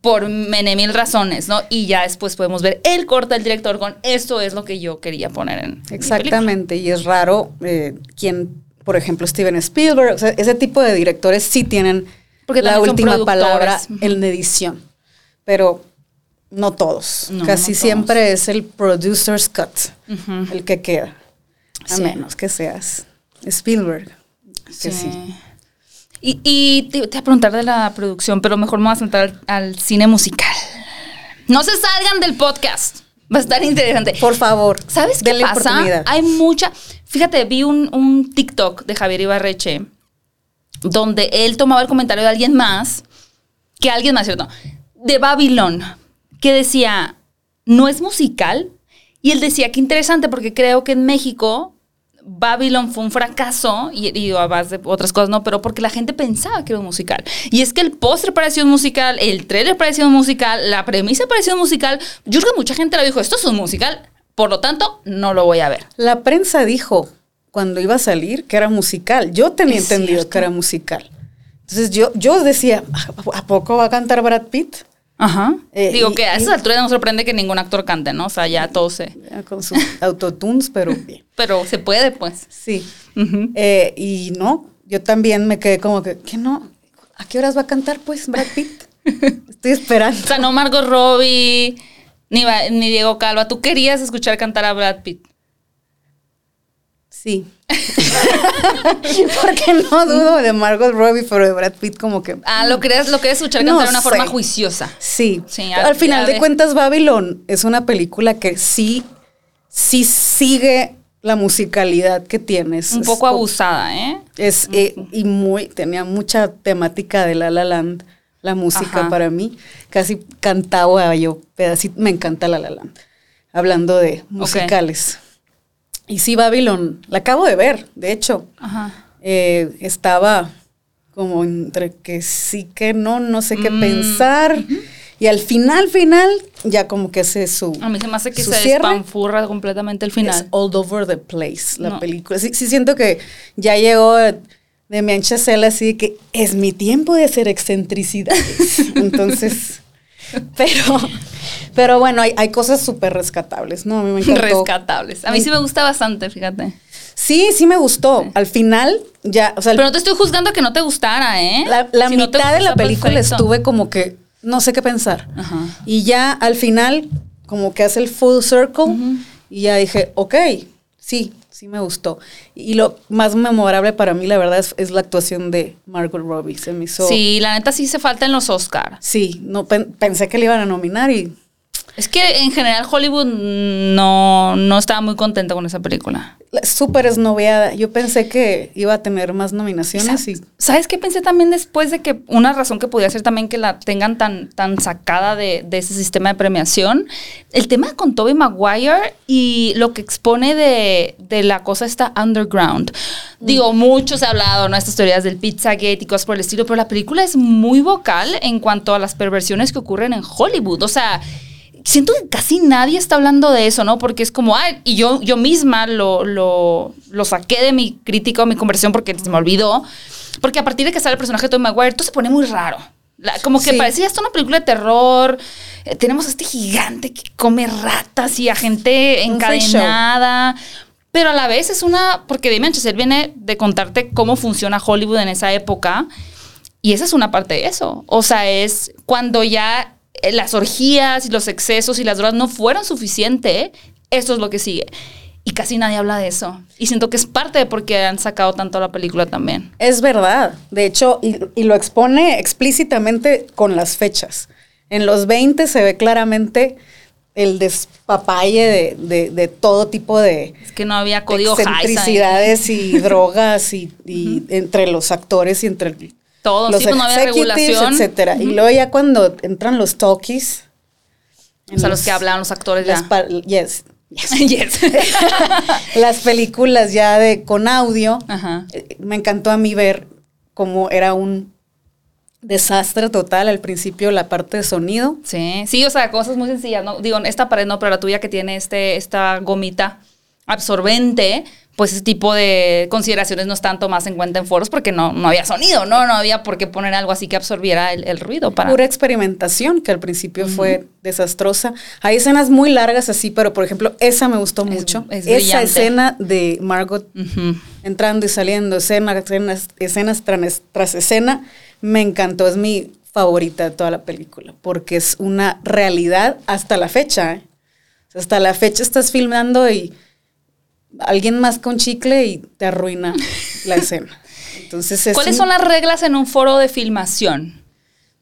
por mene mil razones, ¿no? Y ya después podemos ver el corte del director con esto es lo que yo quería poner en mi película". Exactamente, y es raro eh, quien, por ejemplo, Steven Spielberg, o sea, ese tipo de directores sí tienen Porque la última palabra en edición, pero no todos. No, Casi no todos. siempre es el producer's cut el que queda, a Sí. menos que seas Spielberg. Que sí. Y, y te, te voy a preguntar de la producción, pero mejor me voy a sentar al, al cine musical. No se salgan del podcast. Va a estar interesante. Por favor, ¿Sabes qué pasa? Hay mucha. Fíjate, vi un, un TikTok de Javier Ibarreche donde él tomaba el comentario de alguien más, que alguien más, ¿cierto? De Babylon, que decía, no es musical. Y él decía, qué interesante, porque creo que en México Babylon fue un fracaso, y, y a base de otras cosas, no, pero porque la gente pensaba que era un musical. Y es que el póster parecía un musical, el trailer parecía un musical, la premisa parecía un musical. Yo creo que mucha gente le dijo, esto es un musical, por lo tanto, no lo voy a ver. La prensa dijo cuando iba a salir que era musical. Yo tenía Es entendido cierto. que era musical. Entonces yo, yo decía, ¿a a poco va a cantar Brad Pitt? Ajá. Eh, Digo y- que a esas alturas no sorprende que ningún actor cante, ¿no? O sea, ya todo se... Con sus autotunes, pero bien. Pero se puede, pues. Sí. Eh, y no, yo también me quedé como que, ¿qué no? ¿A qué horas va a cantar, pues, Brad Pitt? Estoy esperando. O sea, no Margot Robbie, ni, Va- ni Diego Calva. Tú querías escuchar cantar a Brad Pitt. Sí. Porque no dudo de Margot Robbie, pero de Brad Pitt como que... Ah, lo querías, lo querías escuchar No cantar de una forma juiciosa. Sí. Sí, al final de cuentas, Babylon es una película que sí, sí sigue la musicalidad que tienes. Un poco co- abusada, ¿eh? Es, eh, y muy, tenía mucha temática de La La Land, la música Ajá. para mí. Casi cantaba yo pedacito, me encanta La La Land. Hablando de musicales. Y sí, Babylon, la acabo de ver, de hecho. Ajá. Eh, estaba como entre que sí, que no, no sé qué Mm, pensar. Y al final, final, ya como que hace su. A mí se me hace que se cierre. despanfurra completamente el Es final. all over the place, la No. película. Sí, sí siento que ya llegó de mi ancha cela así de que es mi tiempo de hacer excentricidades. Entonces, pero, pero bueno, hay, hay cosas súper rescatables, ¿no? A mí me encantó. Rescatables. A mí sí me gusta bastante, fíjate. Sí, sí me gustó. Al final, ya, o sea, Pero no te estoy juzgando que no te gustara, ¿eh? la, la Si no te mitad de la película perfecto. estuve como que no sé qué pensar. Ajá. Y ya al final, como que hace el full circle, y ya dije, ok, sí, sí me gustó. Y lo más memorable para mí, la verdad, es, es la actuación de Margot Robbie. Se me hizo. Sí, la neta sí se falta en los Oscars. Sí, no, pen- pensé que le iban a nominar y. Es que en general Hollywood no, no estaba muy contenta con esa película. la- Súper esnoveada. Yo pensé que iba a tener más nominaciones y. ¿Sabes qué pensé también después de que una razón que podía ser también que la tengan tan, tan sacada de, de ese sistema de premiación? El tema con Tobey Maguire y lo que expone de, de la cosa esta underground. Digo, mucho se ha hablado, ¿no? Estas teorías del Pizzagate y cosas por el estilo, pero la película es muy vocal en cuanto a las perversiones que ocurren en Hollywood. O sea, siento que casi nadie está hablando de eso, ¿no? Porque es como, ah, y yo, yo misma lo, lo, lo saqué de mi crítica o mi conversión porque se me olvidó. Porque a partir de que sale el personaje de Tom Maguire, todo se pone muy raro. La- como que Sí. parecía esto una película de terror. Eh, tenemos a este gigante que come ratas y a gente encadenada. Pero a la vez es una. Porque Damien Chazelle viene de contarte cómo funciona Hollywood en esa época. Y esa es una parte de eso. O sea, es cuando ya las orgías y los excesos y las drogas no fueron suficiente, eso es lo que sigue. Y casi nadie habla de eso. Y siento que es parte de por qué han sacado tanto la película también. Es verdad. De hecho, y, y lo expone explícitamente con las fechas. En los 20 se ve claramente el despapalle de, de- de todo tipo de Es que no había código excentricidades y drogas y, y entre los actores y entre Todo, los sí, pues no había regulación. etcétera. Y luego ya cuando entran los talkies. O sea, los que hablan los actores ya. pa- yes. Yes. las películas ya de con audio. Ajá. eh, Me encantó a mí ver cómo era un desastre total al principio la parte de sonido. Sí, sí, o sea, cosas muy sencillas, ¿no? Digo, esta pared no, pero la tuya que tiene este, esta gomita absorbente, pues ese tipo de consideraciones no están tomadas en cuenta en foros porque no, no había sonido, ¿no? No había por qué poner algo así que absorbiera el, ruido. Para... Pura experimentación que al principio fue desastrosa. Hay escenas muy largas así, pero por ejemplo, esa me gustó mucho. esa escena de Margot entrando y saliendo, escena, escenas, escenas tras, tras escena, me encantó. Es mi favorita de toda la película porque es una realidad hasta la fecha. ¿eh? Hasta la fecha estás filmando y alguien más con chicle y te arruina la escena. Entonces, ¿cuáles son las reglas en un foro de filmación?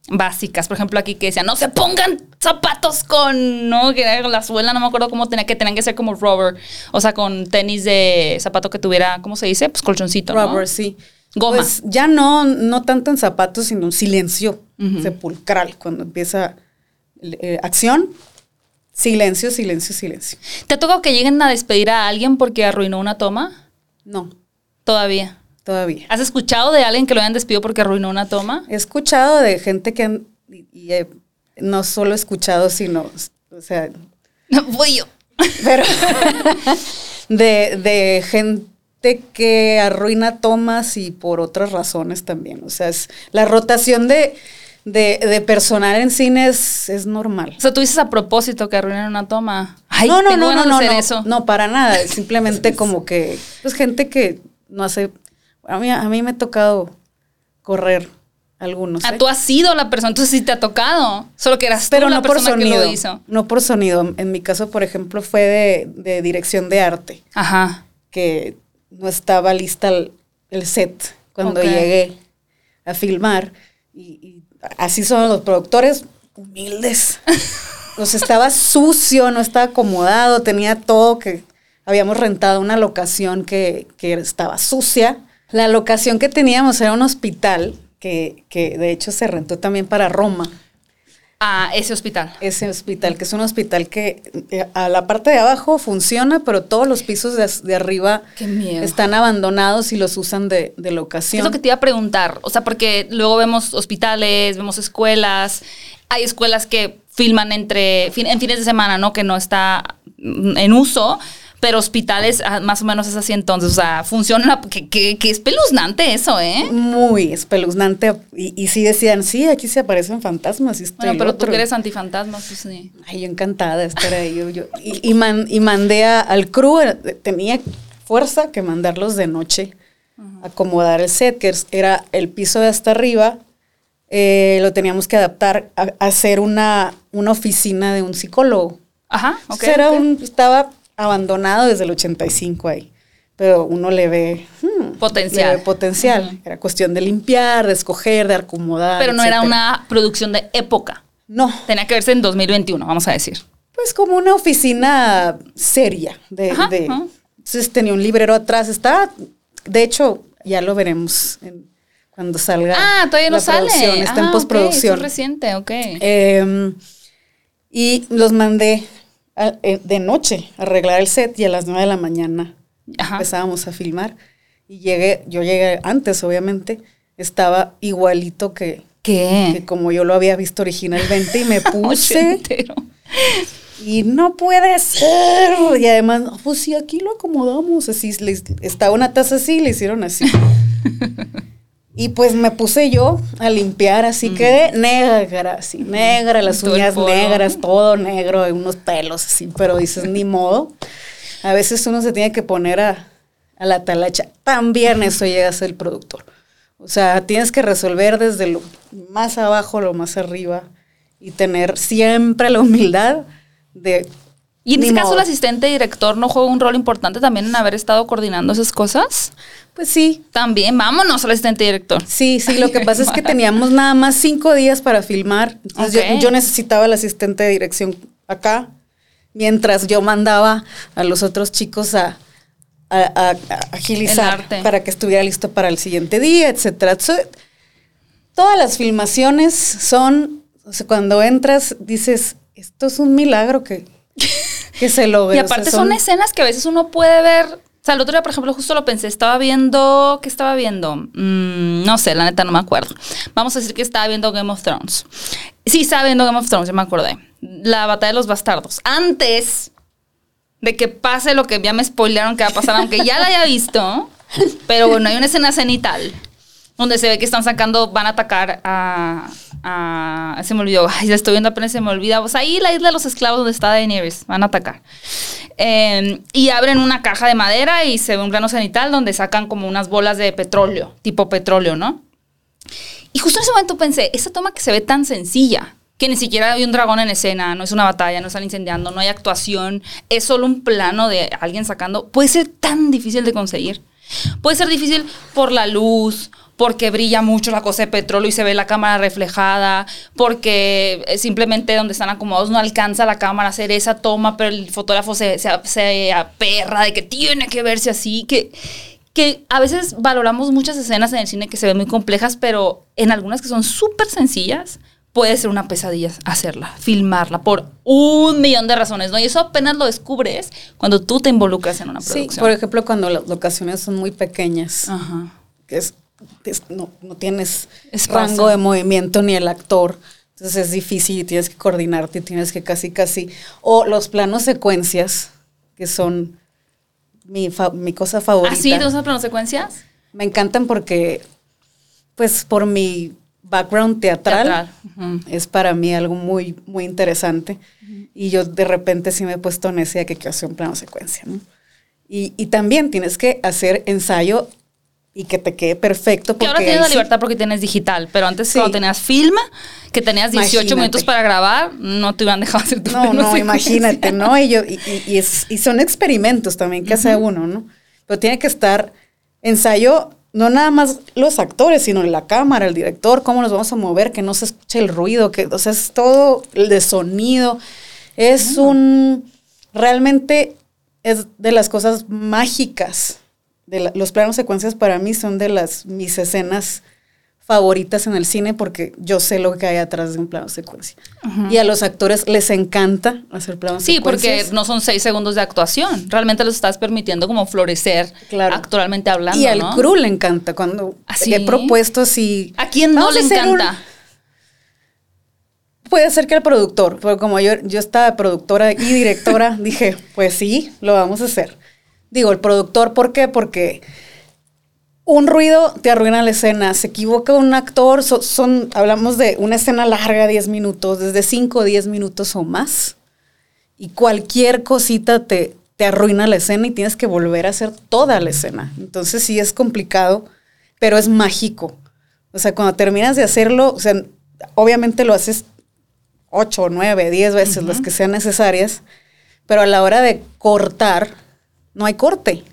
Básicas, por ejemplo, aquí que decían, no se pongan zapatos con, ¿no? Que la suela, no me acuerdo cómo tenía, que tenían que ser como rubber, o sea, con tenis de zapato que tuviera, ¿cómo se dice? Pues colchoncito, Rubber, sí. Goma. Pues ya no, no tanto en zapatos, sino un silencio sepulcral. Cuando empieza eh, acción, Silencio, silencio, silencio. ¿Te ha tocado que lleguen a despedir a alguien porque arruinó una toma? No. Todavía. Todavía. ¿Has escuchado de alguien que lo hayan despedido porque arruinó una toma? He escuchado de gente que y, no solo he escuchado, sino, o sea... No, voy yo. Pero de, de gente que arruina tomas y por otras razones también. O sea, es la rotación de de, de personal en cine es, normal. O sea, tú dices a propósito que arruinan una toma. Ay, no, no, no, no, no, eso. no, para nada. Simplemente como que, pues gente que no hace. A mí, a mí me ha tocado correr algunos. Ah, tú has sido la persona, entonces sí te ha tocado. Solo que eras Pero tú no la por persona sonido, que lo hizo. No por sonido. En mi caso, por ejemplo, fue de, de dirección de arte. Ajá. Que no estaba lista el, set cuando llegué a filmar. y así son los productores humildes. Nos estaba sucio, no estaba acomodado, tenía todo que habíamos rentado una locación que, estaba sucia. La locación que teníamos era un hospital que, que de hecho se rentó también para Roma. A ese hospital. Ese hospital, que es un hospital que eh, a la parte de abajo funciona, pero todos los pisos de, arriba están abandonados y los usan de, de locación. Es lo que te iba a preguntar. O sea, porque luego vemos hospitales, vemos escuelas. Hay escuelas que filman entre en fines de semana, ¿no? Que no está en uso pero hospitales ah, más o menos es así entonces, o sea, funciona, que, que, espeluznante eso, ¿eh? Muy espeluznante. Y, y, sí decían, sí, aquí se aparecen fantasmas. Y bueno, pero tú que eres antifantasmas, pues sí. Ay, yo encantada de estar ahí. Yo, y, y, mandé al crew, tenía fuerza que mandarlos de noche, acomodar el set, que era el piso de hasta arriba, eh, lo teníamos que adaptar a, hacer una, una oficina de un psicólogo. Ajá, ok. era Un, estaba abandonado desde el 85 ahí. Pero uno le ve hmm, potencial. potencial. Era cuestión de limpiar, de escoger, de acomodar. Pero no era una producción de época. No. Tenía que verse en 2021, vamos a decir. Pues como una oficina seria. De, Entonces tenía un librero atrás. Está, de hecho, ya lo veremos cuando salga. Ah, todavía no sale. Está en ah, postproducción. es reciente, ok. Em, y los mandé de noche arreglar el set y a las 9 de la mañana empezábamos a filmar. Y llegué, yo llegué antes, obviamente, estaba igualito que, que como yo lo había visto originalmente y me puse. y no puede ser. Y además, pues sí, aquí lo acomodamos. Así, estaba una taza así y le hicieron así. Y pues me puse yo a limpiar, así que negra, así, negra, las uñas negras, todo negro, unos pelos así, pero dices, ni modo. A veces uno se tiene que poner a, a la talacha. También eso llega a ser el productor. O sea, tienes que resolver desde lo más abajo, lo más arriba y tener siempre la humildad de ¿Y en este caso el asistente director no juega un rol importante también en haber estado coordinando esas cosas? Pues sí. También, vámonos al asistente director. Sí, sí, lo que pasa es que teníamos nada más cinco días para filmar. Entonces yo, necesitaba al asistente de dirección acá, mientras yo mandaba a los otros chicos a, agilizar para que estuviera listo para el siguiente día, etcétera. todas las filmaciones son, o sea, cuando entras dices, esto es un milagro que que se logre. Y aparte son, escenas que a veces uno puede ver O sea, el otro día, por ejemplo, justo lo pensé, estaba viendo, ¿qué estaba viendo? Mm, no sé, la neta no me acuerdo. Vamos a decir que estaba viendo Game of Thrones. Sí, estaba viendo Game of Thrones, ya me acordé. La batalla de los bastardos. Antes de que pase lo que ya me spoilearon que va a pasar, aunque ya la haya visto, pero bueno, hay una escena cenital donde se ve que están sacando, van a atacar a, se me olvidó, ay, la estoy viendo apenas se me olvida, pues ahí la isla de los esclavos donde está Daenerys, van a atacar. Em, y abren una caja de madera y se ve un plano cenital donde sacan como unas bolas de petróleo, tipo petróleo, ¿no? Y justo en ese momento pensé, esa toma que se ve tan sencilla, que ni siquiera hay un dragón en escena, no es una batalla, no están incendiando, no hay actuación, es solo un plano de alguien sacando, puede ser tan difícil de conseguir. Puede ser difícil por la luz, porque brilla mucho la cosa de petróleo y se ve la cámara reflejada, porque eh, simplemente donde están acomodados no alcanza la cámara a hacer esa toma, pero el fotógrafo se, se, aperra de que tiene que verse así, que, que a veces valoramos muchas escenas en el cine que se ven muy complejas, pero en algunas que son súper sencillas, puede ser una pesadilla hacerla, filmarla, por un millón de razones, ¿no? Y eso apenas lo descubres cuando tú te involucras en una producción. Sí, por ejemplo, cuando las locaciones son muy pequeñas, que es no, tienes rango de movimiento ni el actor. Entonces es difícil y tienes que coordinarte, tienes que casi, casi. O los planos secuencias, que son mi, mi cosa favorita. ¿Ah, planos secuencias? Me encantan porque, pues, por mi background teatral, es para mí algo muy, muy interesante. Y yo de repente sí me he puesto necesidad que quiero hacer un plano secuencia, Y, y también tienes que hacer ensayo y que te quede perfecto. Porque ahora tienes la libertad porque tienes digital, pero antes cuando tenías film, que tenías 18 minutos para grabar, no te a dejar hacer tu No, no, imagínate, ¿no? Y, yo, y, y, es, y, son experimentos también que hace uno, ¿no? Pero tiene que estar ensayo, no nada más los actores, sino la cámara, el director, cómo nos vamos a mover, que no se escuche el ruido, que, o sea, es todo el de sonido. Es un, realmente es de las cosas mágicas los planos secuencias para mí son de las mis escenas favoritas en el cine porque yo sé lo que hay atrás de un plano secuencia. Y a los actores les encanta hacer planos sí, secuencias. Sí, porque no son seis segundos de actuación. Realmente los estás permitiendo como florecer actualmente hablando. Y al crew le encanta cuando ¿Así? he propuesto así. ¿A quién no le encanta? puede ser que el productor, pero como yo, yo estaba productora y directora, dije, pues sí, lo vamos a hacer. Digo, el productor, ¿por qué? Porque un ruido te arruina la escena. Se equivoca un actor, son, hablamos de una escena larga, 10 minutos, desde 5 o 10 minutos o más. Y cualquier cosita te, te arruina la escena y tienes que volver a hacer toda la escena. Entonces sí es complicado, pero es mágico. O sea, cuando terminas de hacerlo, o sea, obviamente lo haces 8, 9, 10 veces, las que sean necesarias, pero a la hora de cortar, no hay corte.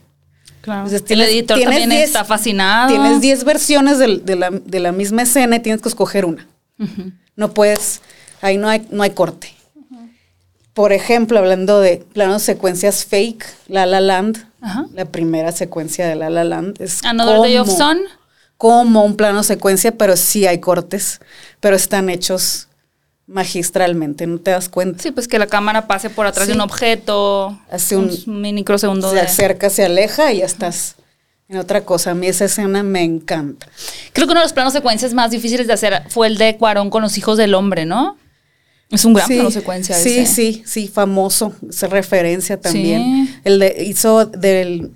Claro. el editor también está fascinado. Tienes 10 versiones de, la, misma escena y tienes que escoger una. No puedes, ahí no hay, no hay corte. Por ejemplo, hablando de planos secuencias fake, La La Land, la primera secuencia de La La Land es Another Day of Sun. como un plano secuencia, pero sí hay cortes, pero están hechos magistralmente, ¿no te das cuenta? Sí, pues que la cámara pase por atrás de un objeto, hace un, microsegundo. Se acerca, se aleja y ya estás en otra cosa. A mí esa escena me encanta. Creo que uno de los planos secuencias más difíciles de hacer fue el de Cuarón con los hijos del hombre, ¿no? Es un gran plano secuencia. Sí, sí, sí, famoso. Esa referencia también. El de, hizo del.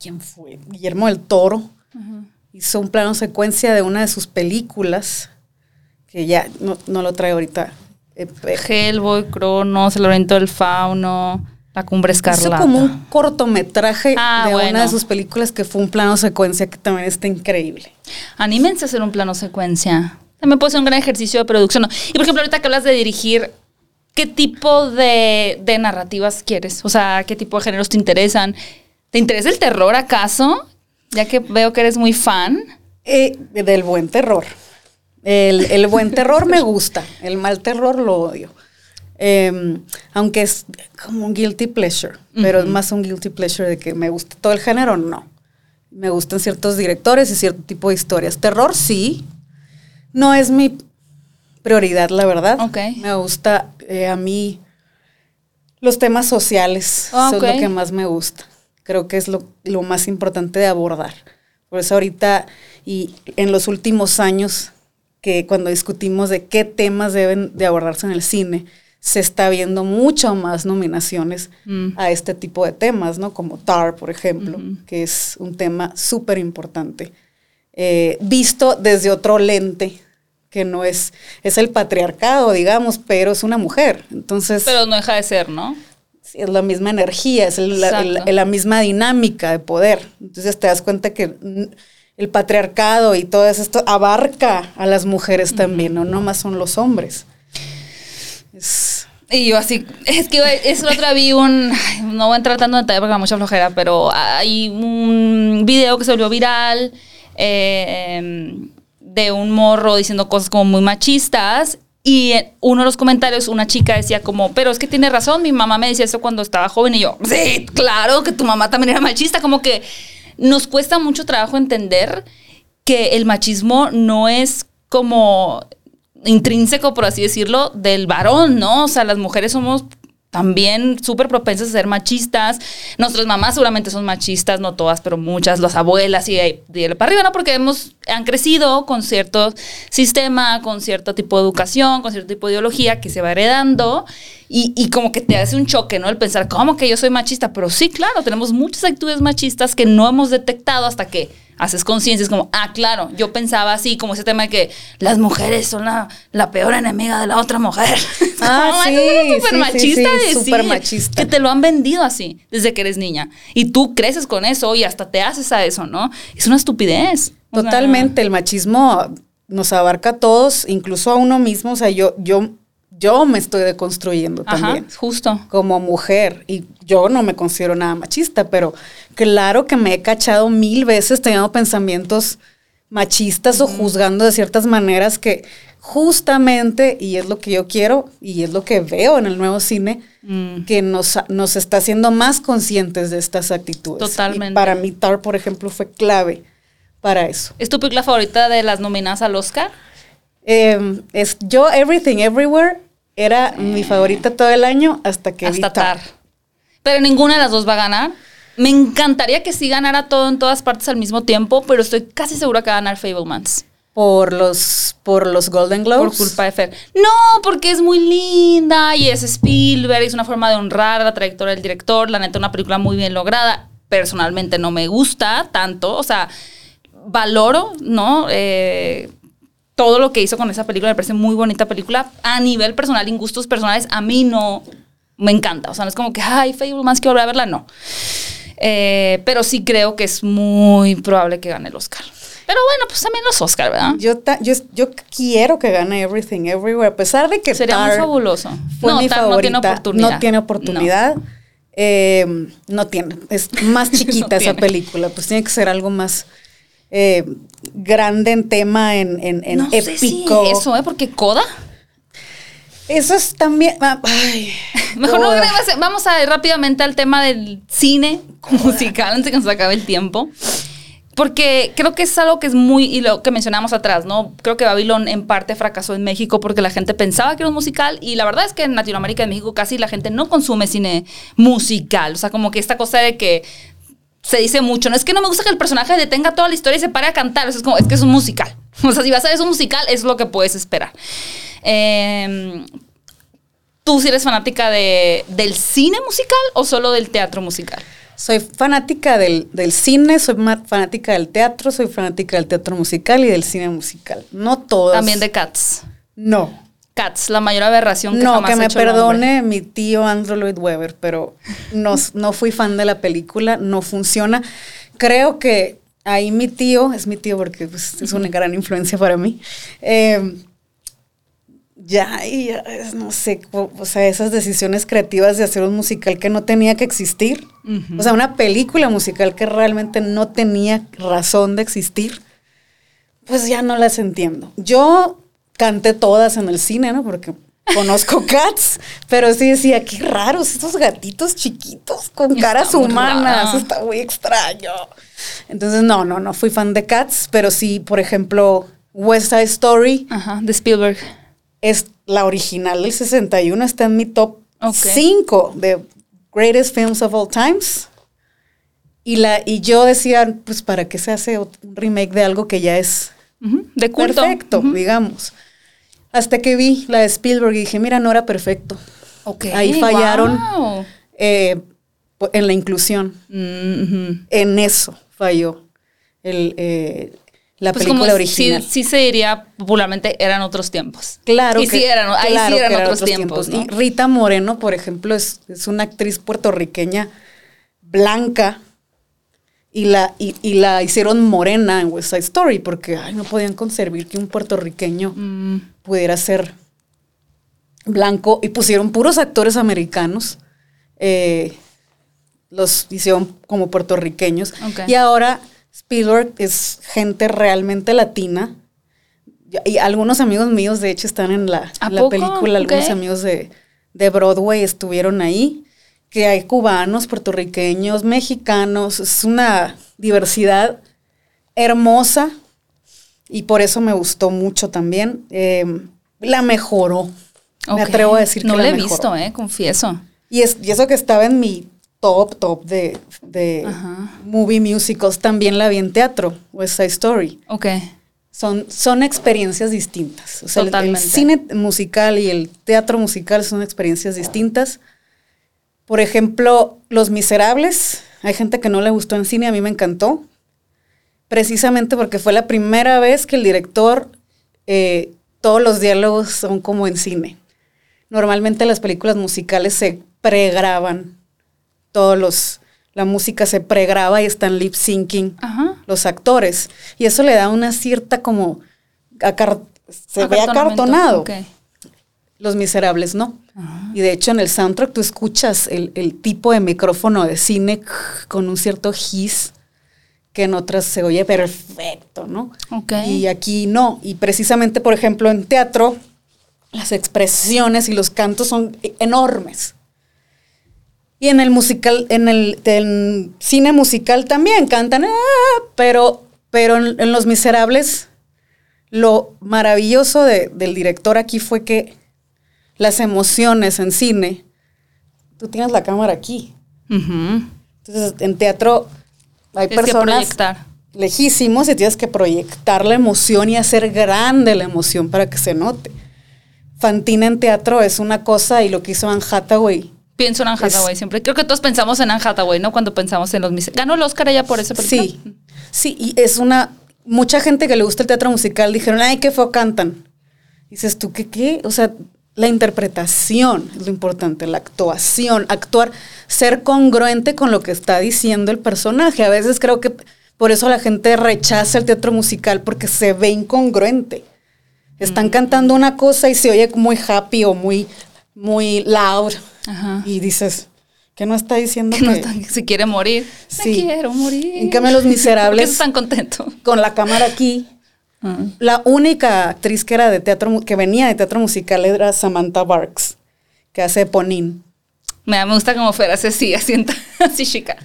¿Quién fue? Guillermo del Toro. Hizo un plano secuencia de una de sus películas que ya no, lo trae ahorita. Eh, Hellboy, Cronos, El Oriente del Fauno, La Cumbre Escarlata. Hizo como un cortometraje ah, de una de sus películas que fue un plano secuencia que también está increíble. Anímense a hacer un plano secuencia. También puede ser un gran ejercicio de producción. Y por ejemplo, ahorita que hablas de dirigir, ¿qué tipo de, de narrativas quieres? O sea, ¿qué tipo de géneros te interesan? ¿Te interesa el terror acaso? Ya que veo que eres muy fan. Eh, del buen terror. El, buen terror me gusta, el mal terror lo odio. Em, aunque es como un guilty pleasure, pero es más un guilty pleasure de que me gusta todo el género, no. Me gustan ciertos directores y cierto tipo de historias. Terror sí, no es mi prioridad, la verdad. Me gusta eh, a mí los temas sociales, son lo que más me gusta. creo que es lo, lo más importante de abordar. Por eso ahorita y en los últimos años, que cuando discutimos de qué temas deben de abordarse en el cine, se está viendo mucho más nominaciones Mm. a este tipo de temas, ¿no? Como Tar, por ejemplo, que es un tema súper importante, eh, visto desde otro lente, que no es, es el patriarcado, digamos, pero es una mujer. Entonces, Pero no deja de ser, ¿no? es la misma energía, es el- la, Exacto. el- la misma dinámica de poder. Entonces te das cuenta que el patriarcado y todo esto abarca a las mujeres también, no nomás son los hombres. Es- Y yo así, es que es la otra vi un, no voy a entrar tanto en detalle porque me mucha flojera, pero hay un video que se volvió viral eh, de un morro diciendo cosas como muy machistas y en uno de los comentarios una chica decía como, pero es que tiene razón, mi mamá me decía eso cuando estaba joven y yo, sí, claro que tu mamá también era machista, como que nos cuesta mucho trabajo entender que el machismo no es como intrínseco, por así decirlo, del varón, ¿no? O sea, las mujeres somos también súper propensas a ser machistas. Nuestras mamás seguramente son machistas, no todas, pero muchas, las abuelas y de para arriba, ¿no? Porque hemos, han crecido con cierto sistema, con cierto tipo de educación, con cierto tipo de ideología que se va heredando y, y como que te hace un choque, ¿no? El pensar, ¿cómo que yo soy machista? Pero sí, claro, tenemos muchas actitudes machistas que no hemos detectado hasta que haces conciencia. Es como, ah, claro, yo pensaba así, como ese tema de que las mujeres son la, la peor enemiga de la otra mujer. Ah, No, sí, es súper sí, sí, machista sí, decir súper machista. Que te lo han vendido así desde que eres niña. Y tú creces con eso y hasta te haces a eso, ¿no? Es una estupidez. O sea, Totalmente, el machismo nos abarca a todos, incluso a uno mismo, o sea, yo, yo, yo me estoy deconstruyendo Ajá, también. justo. como mujer y yo no me considero nada machista, pero claro que me he cachado mil veces teniendo pensamientos machistas o juzgando de ciertas maneras que justamente, y es lo que yo quiero y es lo que veo en el nuevo cine, Mm. que nos, nos está haciendo más conscientes de estas actitudes. Totalmente. Y para mí Tar, por ejemplo, fue clave para eso. ¿Es tu película favorita de las nominadas al Oscar? Eh, es, yo, Everything Everywhere, era mi favorita todo el año hasta que vi Hasta Tar. Tar. Pero ninguna de las dos va a ganar. Me encantaría que sí ganara todo en todas partes al mismo tiempo, pero estoy casi segura que va a ganar Fablemans. por los por los Golden Globes. Por culpa de Fer. No, porque es muy linda y es Spielberg, es una forma de honrar la trayectoria del director. La neta, una película muy bien lograda. Personalmente no me gusta tanto. O sea, valoro, ¿no? Eh, todo lo que hizo con esa película. Me parece muy bonita película. A nivel personal en gustos personales, a mí no me encanta. O sea, no es como que, ay, Fablemans, quiero volver a verla. No. Eh, pero sí creo que es muy probable que gane el Oscar. Pero bueno, pues también los Oscar, ¿verdad? Yo, ta- yo, yo quiero que gane Everything Everywhere, a pesar de que Sería muy Tar fabuloso. fue no, mi Tar favorita. no tiene oportunidad. No tiene oportunidad. Eh, no tiene. Es más chiquita No esa tiene. película. Pues tiene que ser algo más eh, grande en tema, en, en, en No sé si épico. eso, ¿eh? Porque Coda. Eso es también. ah, ay, Mejor no, Coda. vamos- a ir rápidamente al tema del cine musical antes que nos acabe el tiempo. Porque creo que es algo que es muy, y lo que mencionamos atrás, ¿no? Creo que Babylon en parte fracasó en México porque la gente pensaba que era un musical y la verdad es que en Latinoamérica y en México casi la gente no consume cine musical. O sea, como que esta cosa de que se dice mucho, no es que no me gusta que el personaje detenga toda la historia y se pare a cantar, o sea, es como, es que es un musical. O sea, si vas a ver un musical, es lo que puedes esperar. Eh, ¿Tú si eres fanática de, del cine musical o solo del teatro musical? Soy fanática del, del cine, soy fanática del teatro, soy fanática del teatro musical y del cine musical. No todas. También de Cats. No. Cats, la mayor aberración que No, jamás que me hecho perdone mi tío Andrew Lloyd Webber, pero no, no fui fan de la película, no funciona. Creo que ahí mi tío, es mi tío porque pues, es una gran influencia para mí, eh, ya, y ya, no sé, o, sea, esas decisiones creativas de hacer un musical que no tenía que existir, Ujú. o sea, una película musical que realmente no tenía razón de existir, pues ya no las entiendo. Yo canté todas en el cine, ¿no? Porque conozco cats, pero sí decía, qué raros estos gatitos chiquitos con caras humanas, está muy extraño. Entonces, no, no, no fui fan de cats, pero sí, por ejemplo, West Side Story Ajá, de Spielberg. es la original del 61, está en mi top Ok. 5 de Greatest Films of All Times. Y, la, y yo decía, pues, ¿para qué se hace un remake de algo que ya es de culto. perfecto, digamos? Hasta que vi la de Spielberg y dije, mira, no era perfecto. Ahí fallaron eh, en la inclusión. Mm, en eso falló el, eh, la pues película original. Sí, se diría popularmente, eran otros tiempos. Claro. Y sí eran, ahí sí eran, otros, tiempos. Y Rita Moreno, por ejemplo, es, es una actriz puertorriqueña blanca y la, y, la hicieron morena en West Side Story porque no podían concebir que un puertorriqueño mm. Pudiera ser blanco y pusieron puros actores americanos. Eh, los hicieron como puertorriqueños. Y ahora Spielberg es gente realmente latina. Y algunos amigos míos, de hecho, están en la, película. Algunos amigos de, de Broadway estuvieron ahí que hay cubanos, puertorriqueños, mexicanos, es una diversidad hermosa y por eso me gustó mucho también. Em, la mejoró. Me atrevo a decir no que la he visto, eh, confieso. Y, es, y eso que estaba en mi top, top de, de movie musicals, también la vi en teatro, West Side Story. Ok. Son, son experiencias distintas. O sea, el, cine musical y el teatro musical son experiencias distintas. Por ejemplo, Los Miserables. Hay gente que no le gustó en cine, a mí me encantó. Precisamente porque fue la primera vez que el director, eh, todos los diálogos son como en cine. Normalmente las películas musicales se pregraban. Todos los, la música se pregraba y están lip syncing los actores. Y eso le da una cierta como se ve acartonado. Los Miserables, ¿no? Y de hecho en el soundtrack tú escuchas el, tipo de micrófono de cine con un cierto hiss que en otras se oye perfecto, ¿no? Y aquí no. Y precisamente, por ejemplo, en teatro, las expresiones y los cantos son enormes. Y en el musical, en el, cine musical también cantan, ah", pero, pero en, Los Miserables, lo maravilloso del director aquí fue que las emociones en cine, tú tienes la cámara aquí. Entonces, en teatro hay personas lejísimos y tienes que proyectar la emoción y hacer grande la emoción para que se note. Fantina en teatro es una cosa y lo que hizo Anne Hathaway. Pienso en Anne Hathaway siempre. Creo que todos pensamos en Anne Hathaway, ¿no? Cuando pensamos en los Ganó el Oscar ella por ese película. Sí, sí, y es una... Mucha gente que le gusta el teatro musical dijeron, ay, qué feo cantan. dices tú, ¿qué qué? O sea, la interpretación es lo importante, la actuación, actuar, ser congruente con lo que está diciendo el personaje. A veces creo que por eso la gente rechaza el teatro musical porque se ve incongruente. Están mm. cantando una cosa y se oye muy happy o muy, muy loud. Y dices, que no está diciendo que, si quiere morir. Sí. quiero morir. En cambio, los miserables. ¿Por qué están contentos? Con la cámara aquí la única actriz que era de teatro, que venía de teatro musical era Samantha Barks, que hace Ponín. Me, gusta como fuera así, asienta, así chica.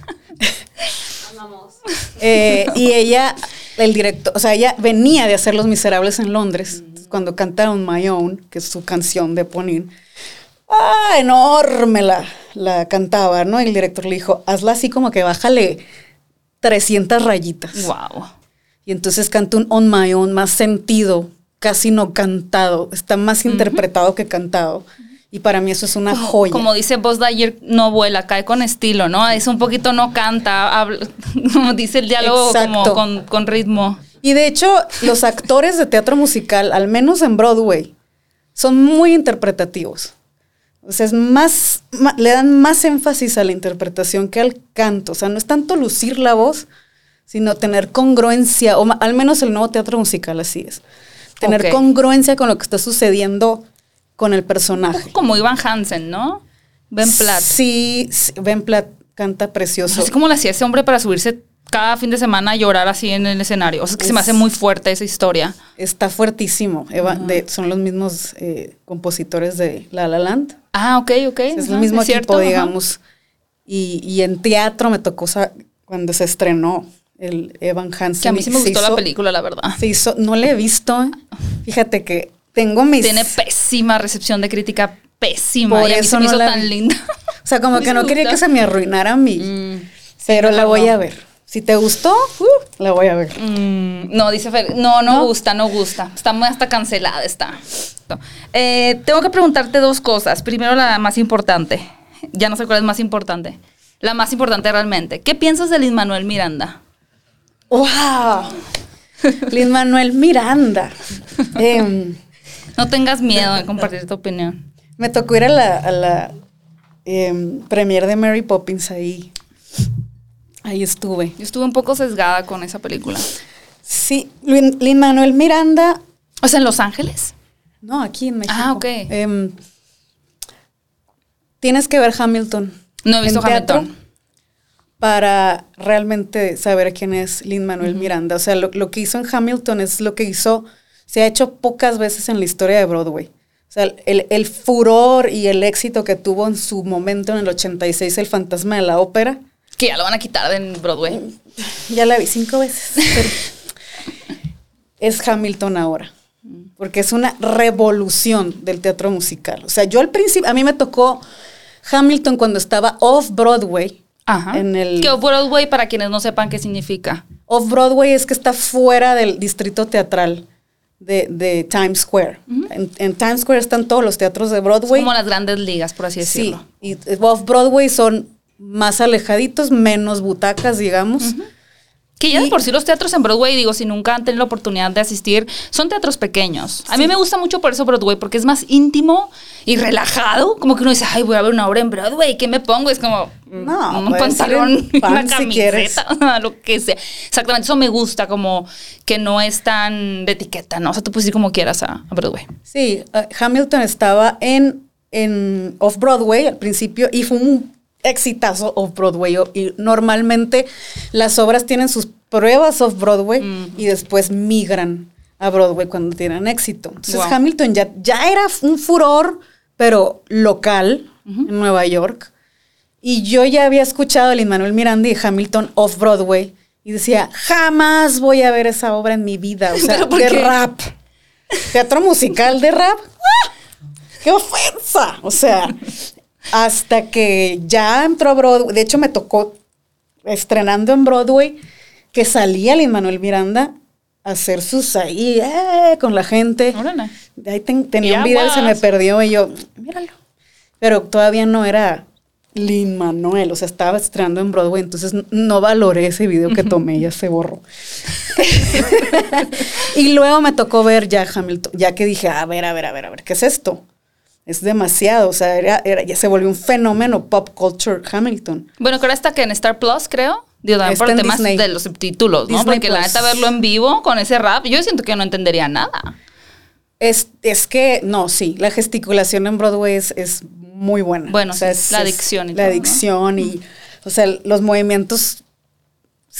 Eh, y ella, el director, o sea, ella venía de hacer Los Miserables en Londres, cuando cantaron My Own, que es su canción de Ponín. ¡Ah, enorme la, la cantaba, ¿no? Y el director le dijo, hazla así como que bájale 300 rayitas. ¡Wow! Y entonces canta un On My Own más sentido, casi no cantado, está más interpretado que cantado. Y para mí eso es una joya. Como dice Buzz Lightyear, no vuela, cae con estilo, ¿no? Es un poquito no canta, como dice el diálogo como con, ritmo. Y de hecho, los actores de teatro musical, al menos en Broadway, son muy interpretativos. O sea, es más, le dan más énfasis a la interpretación que al canto. O sea, no es tanto lucir la voz, sino tener congruencia, o al menos el nuevo teatro musical así es. Tener congruencia con lo que está sucediendo con el personaje. Como Ivan Hansen, ¿no? Ben Platt. Sí, Ben Platt canta precioso. Es como le hacía ese hombre para subirse cada fin de semana a llorar así en el escenario. O sea, que se me hace muy fuerte esa historia. Está fuertísimo. son los mismos eh, compositores de La La Land. Ah, ok, ok. Es el mismo equipo, digamos. Y, y, en teatro me tocó cuando se estrenó el Evan Hansen. Que a mí sí me gustó la película, la verdad. Se hizo, no le he visto. Fíjate que tengo mis. Tiene pésima recepción de crítica, pésima. Por eso me hizo tan linda. O sea, como que no quería que se me arruinara mi. Mm. pero la voy a ver. Si te gustó, uh, la voy a ver. Mm, no, dice Fer, no, no, gusta, no gusta. Está muy hasta cancelada, está. Eh, tengo que preguntarte dos cosas. Primero la más importante. Ya no sé cuál es más importante. La más importante realmente. ¿Qué piensas de Lin Manuel Miranda? ¡Wow! Lin Manuel Miranda. Em, no tengas miedo de compartir tu opinión. Me tocó ir a la, a la em, premier de Mary Poppins ahí Ahí estuve. Yo estuve un poco sesgada con esa película. Sí, Lin, Manuel Miranda. O sea, en Los Ángeles. No, aquí en México. Ah, ok. Em, tienes que ver Hamilton. No he visto Hamilton. Para realmente saber quién es Lin Manuel Miranda. O sea, lo, lo, que hizo en Hamilton es lo que hizo, se ha hecho pocas veces en la historia de Broadway. O sea, el, el furor y el éxito que tuvo en su momento en el 86, El Fantasma de la Ópera que ya lo van a quitar en Broadway. Ya la vi cinco veces. es Hamilton ahora. Porque es una revolución del teatro musical. O sea, yo al principio, a mí me tocó Hamilton cuando estaba off Broadway. Ajá. En el, ¿Qué off Broadway para quienes no sepan qué significa? Off Broadway es que está fuera del distrito teatral. De, Times Square. en, Times Square están todos los teatros de Broadway. como las grandes ligas, por así decirlo. Sí, y off Broadway son más alejaditos, menos butacas, digamos. Que ya de por sí los teatros en Broadway, digo, si nunca han tenido la oportunidad de asistir, son teatros pequeños. A mí me gusta mucho por eso Broadway, porque es más íntimo y relajado. Como que uno dice, ay, voy a ver una obra en Broadway, ¿qué me pongo? Es como no, un pantalón, una camiseta, lo que sea. Exactamente, eso me gusta, como que no es tan de etiqueta, ¿no? O sea, tú puedes ir como quieras a, Broadway. Sí, uh, Hamilton estaba en, en Off-Broadway al principio y fue un exitazo off-Broadway. Y normalmente las obras tienen sus pruebas off-Broadway y después migran a Broadway cuando tienen éxito. Entonces Hamilton ya, ya era un furor, pero local en Nueva York. Y yo ya había escuchado a Lin Manuel Miranda y Hamilton off-Broadway. Y decía, jamás voy a ver esa obra en mi vida. O sea, de rap. Teatro musical de rap. ¡Ah! ¡Qué ofensa! O sea, hasta que ya entró a Broadway. De hecho, me tocó estrenando en Broadway que salía Lin Manuel Miranda a hacer sus ahí eh, con la gente. De ahí tenía un video y se me perdió y yo, míralo. Pero todavía no era Lin Manuel, o sea, estaba estrenando en Broadway, entonces no valoré ese video que tomé, ya se borró. y luego me tocó ver ya Hamilton, ya que dije, a ver, a ver, a ver, a ver, ¿qué es esto? Es demasiado, o sea, era, ya se volvió un fenómeno pop culture Hamilton. Bueno, creo hasta que en Star Plus, creo, digo, también por temas de los subtítulos, ¿no? Porque la neta verlo en vivo con ese rap, yo siento que no entendería nada. Es, es que, no, sí, la gesticulación en Broadway es, muy buena. Bueno, o sea, es, la adicción y La adicción y, o sea, los movimientos,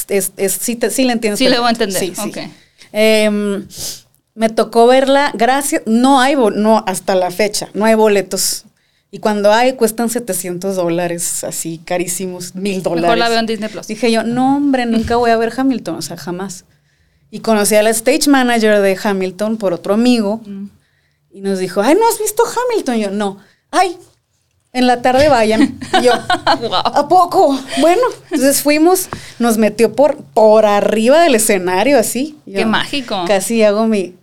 es, sí, te, sí le entiendes. Sí le voy a entender, sí, sí. Em, me tocó verla, gracias, no hay, no, hasta la fecha, no hay boletos. Y cuando hay, cuestan 700 dólares, así carísimos, mil dólares. Mejor la veo en Disney Plus. Dije yo, no, hombre, nunca voy a ver Hamilton, o sea, jamás. Y conocí a la stage manager de Hamilton por otro amigo. Mm. Y nos dijo, ay, ¿no has visto Hamilton? Y yo, no. Ay, en la tarde vayan. Y yo, ¿a poco? Bueno, entonces fuimos, nos metió por, por arriba del escenario, así. Qué mágico. Casi hago mi,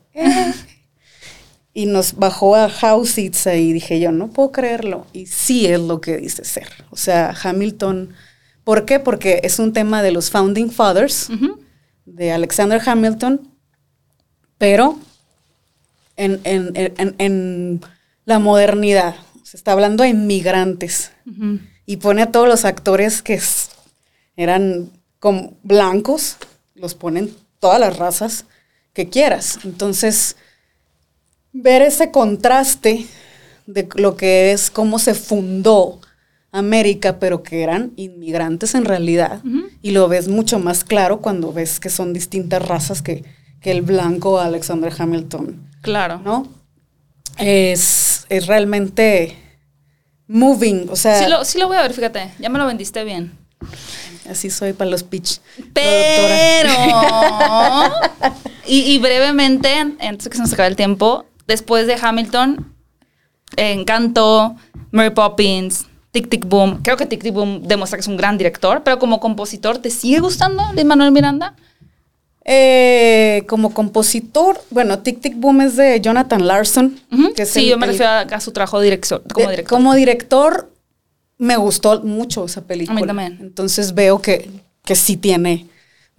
y nos bajó a House Seats y dije yo, no puedo creerlo. Y sí es lo que dice ser. O sea, Hamilton, ¿por qué? Porque es un tema de los Founding Fathers, de Alexander Hamilton, pero en, la modernidad. Se está hablando de inmigrantes. Y pone a todos los actores que eran como blancos, los ponen todas las razas que quieras. Entonces, ver ese contraste de lo que es cómo se fundó América, pero que eran inmigrantes en realidad, y lo ves mucho más claro cuando ves que son distintas razas que, que el blanco Alexander Hamilton. Claro. ¿No? Es, es realmente moving, o sea... Sí lo, sí lo voy a ver, fíjate, ya me lo vendiste bien. Así soy para los pitch. Pero. y, brevemente, antes de que se nos acabe el tiempo, después de Hamilton, Encanto, Mary Poppins, Tic Tic Boom. Creo que Tic Tic Boom demuestra que es un gran director, pero como compositor, ¿te sigue gustando Luis Manuel Miranda? Eh, como compositor, bueno, Tic Tic Boom es de Jonathan Larson. Que es Sí, el- yo me refiero a, a su trabajo director, como Eh, director. Como director, me gustó mucho esa película. A mí también. Entonces veo que, que sí tiene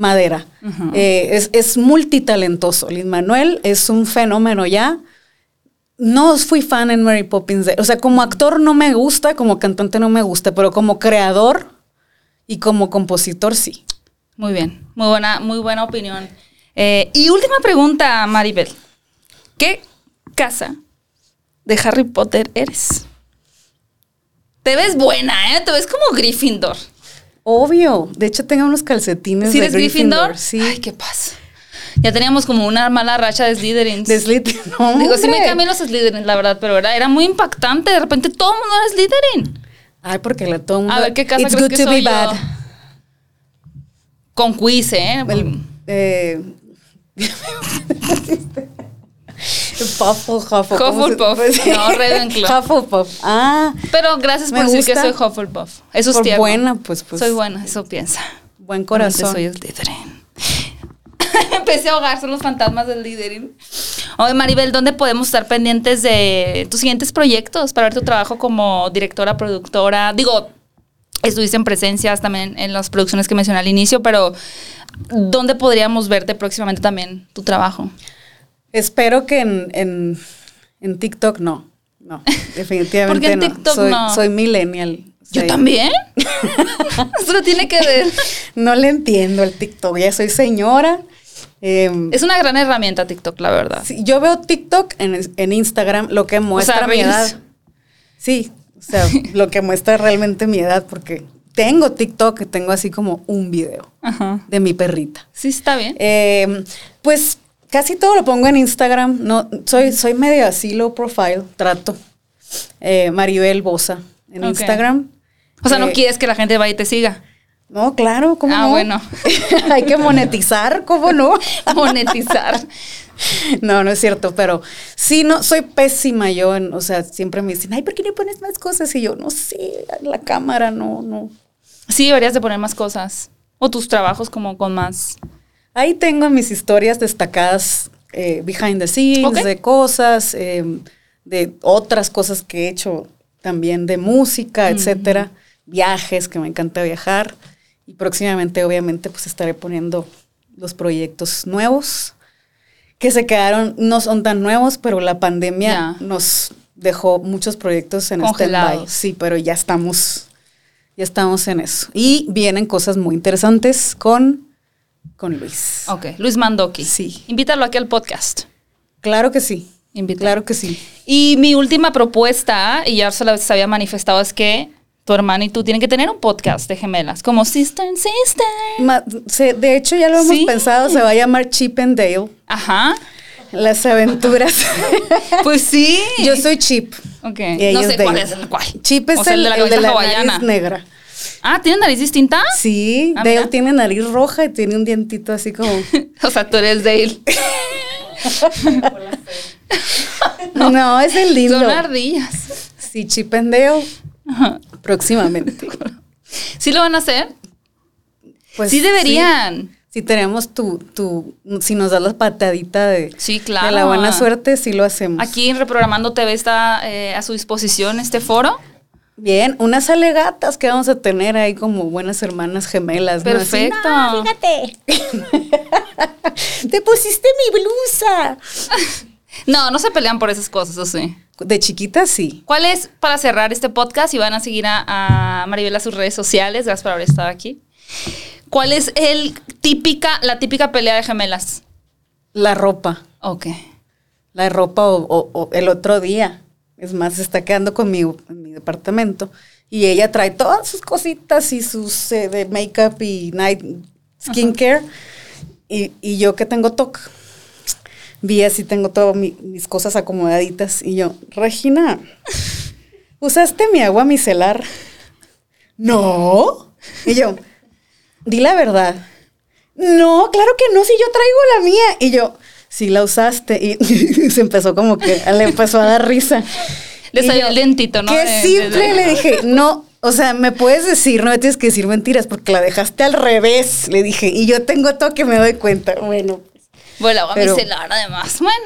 madera. Eh, es, es multitalentoso. Lin Manuel es un fenómeno ya. No fui fan en Mary Poppins. de- o sea, como actor no me gusta, como cantante no me gusta, pero como creador y como compositor sí. Muy bien, muy buena, muy buena opinión. Eh, y última pregunta, Maribel. ¿Qué casa de Harry Potter eres? Te ves buena, ¿eh? Te ves como Gryffindor. Obvio. De hecho, tengo unos calcetines ¿Sí de eres Gryffindor? Sí. Ay, qué paz. Ya teníamos como una mala racha de Slytherins. De Slytherin. No, Digo, sí me cambié los Slytherins, la verdad, pero era, era muy impactante. De repente todo el mundo era Slytherin. Ay, porque la tomo. A ver, ¿qué casa It's crees good que to soy be yo? bad. Con quiz, ¿eh? El, eh, Puffle, Huffle. ¿cómo se- Hufflepuff. No, Ravenclaw. Hufflepuff. Ah, Pero gracias por decir que soy Hufflepuff. Eso es Por tierno. buena, pues, pues. Soy buena, eso piensa. buen Realmente corazón. Soy Slytherin. Empecé a ahogar, son los fantasmas del Slytherin. Oye, Maribel, ¿dónde podemos estar pendientes de tus siguientes proyectos para ver tu trabajo como directora, productora? Digo, estuviste en presencias también en las producciones que mencioné al inicio, pero ¿dónde podríamos verte próximamente también tu trabajo? Espero que en, en, en TikTok no. No, definitivamente ¿Por qué en no. TikTok soy, no? soy millennial. ¿Yo también? Eso no tiene que ver. No le entiendo el TikTok. Ya soy señora. Em, Es una gran herramienta TikTok, la verdad. Sí, yo veo TikTok en, en Instagram, lo que muestra mi edad. Sí, o sea, lo que muestra realmente mi edad, porque tengo TikTok, tengo así como un video Ajá. de mi perrita. Sí, está bien. Eh, pues casi todo lo pongo en Instagram. No, soy, soy medio así low profile, trato. Eh, Maribel Bosa en. Instagram. O sea, no Eh, quieres que la gente vaya y te siga. No, claro, ¿cómo Ah, no? bueno. Hay que monetizar, ¿cómo no? Monetizar. No, no es cierto, pero sí, no, soy pésima yo, en- o sea, siempre me dicen, ay, ¿por qué no pones más cosas? Y yo, no sé, la cámara, no, no. Sí, deberías de poner más cosas. O tus trabajos como con más. Ahí tengo mis historias destacadas, eh, behind the scenes, de cosas, eh, de otras cosas que he hecho también, de música, etcétera, viajes, que me encanta viajar. Y próximamente, obviamente, pues estaré poniendo los proyectos nuevos, que se quedaron, no son tan nuevos, pero la pandemia nos dejó muchos proyectos en stand-by. Sí, pero ya estamos, ya estamos en eso. Y vienen cosas muy interesantes con, con Luis. Ok, Luis Mandoki. Sí. Invítalo aquí al podcast. Claro que sí. Invítalo. Claro que sí. Y mi última propuesta, y ya se la se había manifestado, es que tu hermana y tú tienen que tener un podcast de gemelas, como Sister and Sister. Ma- se- de hecho, ya lo hemos Sí. pensado, se va a llamar Chip and Dale. Ajá. Las aventuras. Pues sí. Yo soy Chip. Ok. y No sé es cuál es el cuál. Chip es O sea, el, el de la el de cabeza la hawaiana. nariz negra. Ah, ¿tiene nariz distinta? Sí, Ah, Dale mira. tiene nariz roja y tiene un dientito así como. O sea, tú eres Dale. no, es el lindo. Son ardillas. Sí, Chip and Dale. Ajá. Próximamente. ¿Sí lo van a hacer? Pues sí deberían. Si tenemos tu, tu, si nos das la patadita de, Sí, claro. de la buena suerte, sí lo hacemos. Aquí en Reprogramando TV está eh, a su disposición este foro. Bien, unas alegatas que vamos a tener ahí como buenas hermanas gemelas. Perfecto. "No, fíjate. Te pusiste mi blusa. No, no se pelean por esas cosas, o sí. De chiquita sí. ¿Cuál es, para cerrar este podcast, y van a seguir a, a Maribel a sus redes sociales, gracias por haber estado aquí. ¿Cuál es el típica, la típica pelea de gemelas? La ropa. Ok. La ropa o, o- o el otro día. Es más, se está quedando conmigo en mi departamento. Y ella trae todas sus cositas y sus eh, de make-up y night skincare. Y, y yo que tengo TOC. Vi así, tengo todas mis cosas acomodaditas. Y yo, Regina, ¿usaste mi agua micelar? No. Y yo, di la verdad. No, claro que no, si yo traigo la mía. Y yo, sí la usaste. Y se empezó como que, le empezó a dar risa. Le salió el dentito, ¿no? Qué De- simple, de- le dije. No, o sea, me puedes decir, no me tienes que decir mentiras porque la dejaste al revés, le dije. Y yo tengo todo que me doy cuenta. Bueno, Bueno, a Pero- micelar además. Bueno,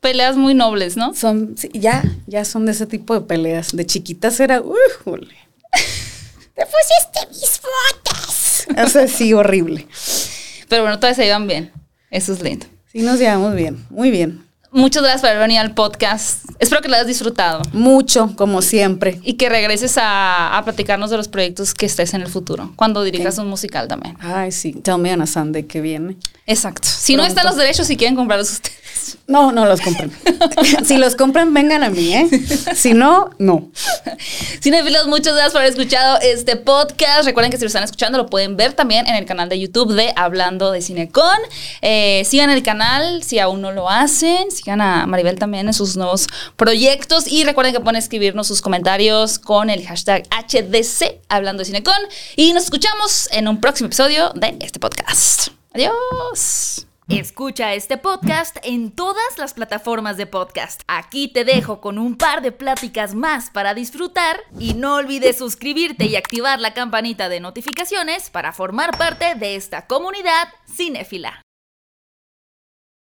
peleas muy nobles, ¿no? son, sí, ya, ya son de ese tipo de peleas. De chiquitas era, uy, jole. Te pusiste mis botas. O sea, sí, horrible. Pero bueno, todas se llevan bien. Eso es lindo. Sí, nos llevamos bien, muy bien. Muchas gracias por haber venido al podcast. Espero que lo hayas disfrutado. Mucho, como siempre. Y que regreses a, a platicarnos de los proyectos que estés en el futuro, cuando dirijas un musical también. Ay, sí, tell me on a Sunday que viene. Exacto. Si no están los derechos, si quieren comprarlos ustedes. No, no los compren. si los compran, vengan a mí, ¿eh? Si no, no. Cinefilos, muchas gracias por haber escuchado este podcast. Recuerden que si lo están escuchando, lo pueden ver también en el canal de YouTube de Hablando de Cinecon. Eh, sigan el canal si aún no lo hacen. A Maribel también en sus nuevos proyectos. Y recuerden que pueden escribirnos sus comentarios con el hashtag HDC Hablando de Cinecon. Y nos escuchamos en un próximo episodio de este podcast. Adiós. Escucha este podcast en todas las plataformas de podcast. Aquí te dejo con un par de pláticas más para disfrutar y no olvides suscribirte y activar la campanita de notificaciones para formar parte de esta comunidad cinéfila.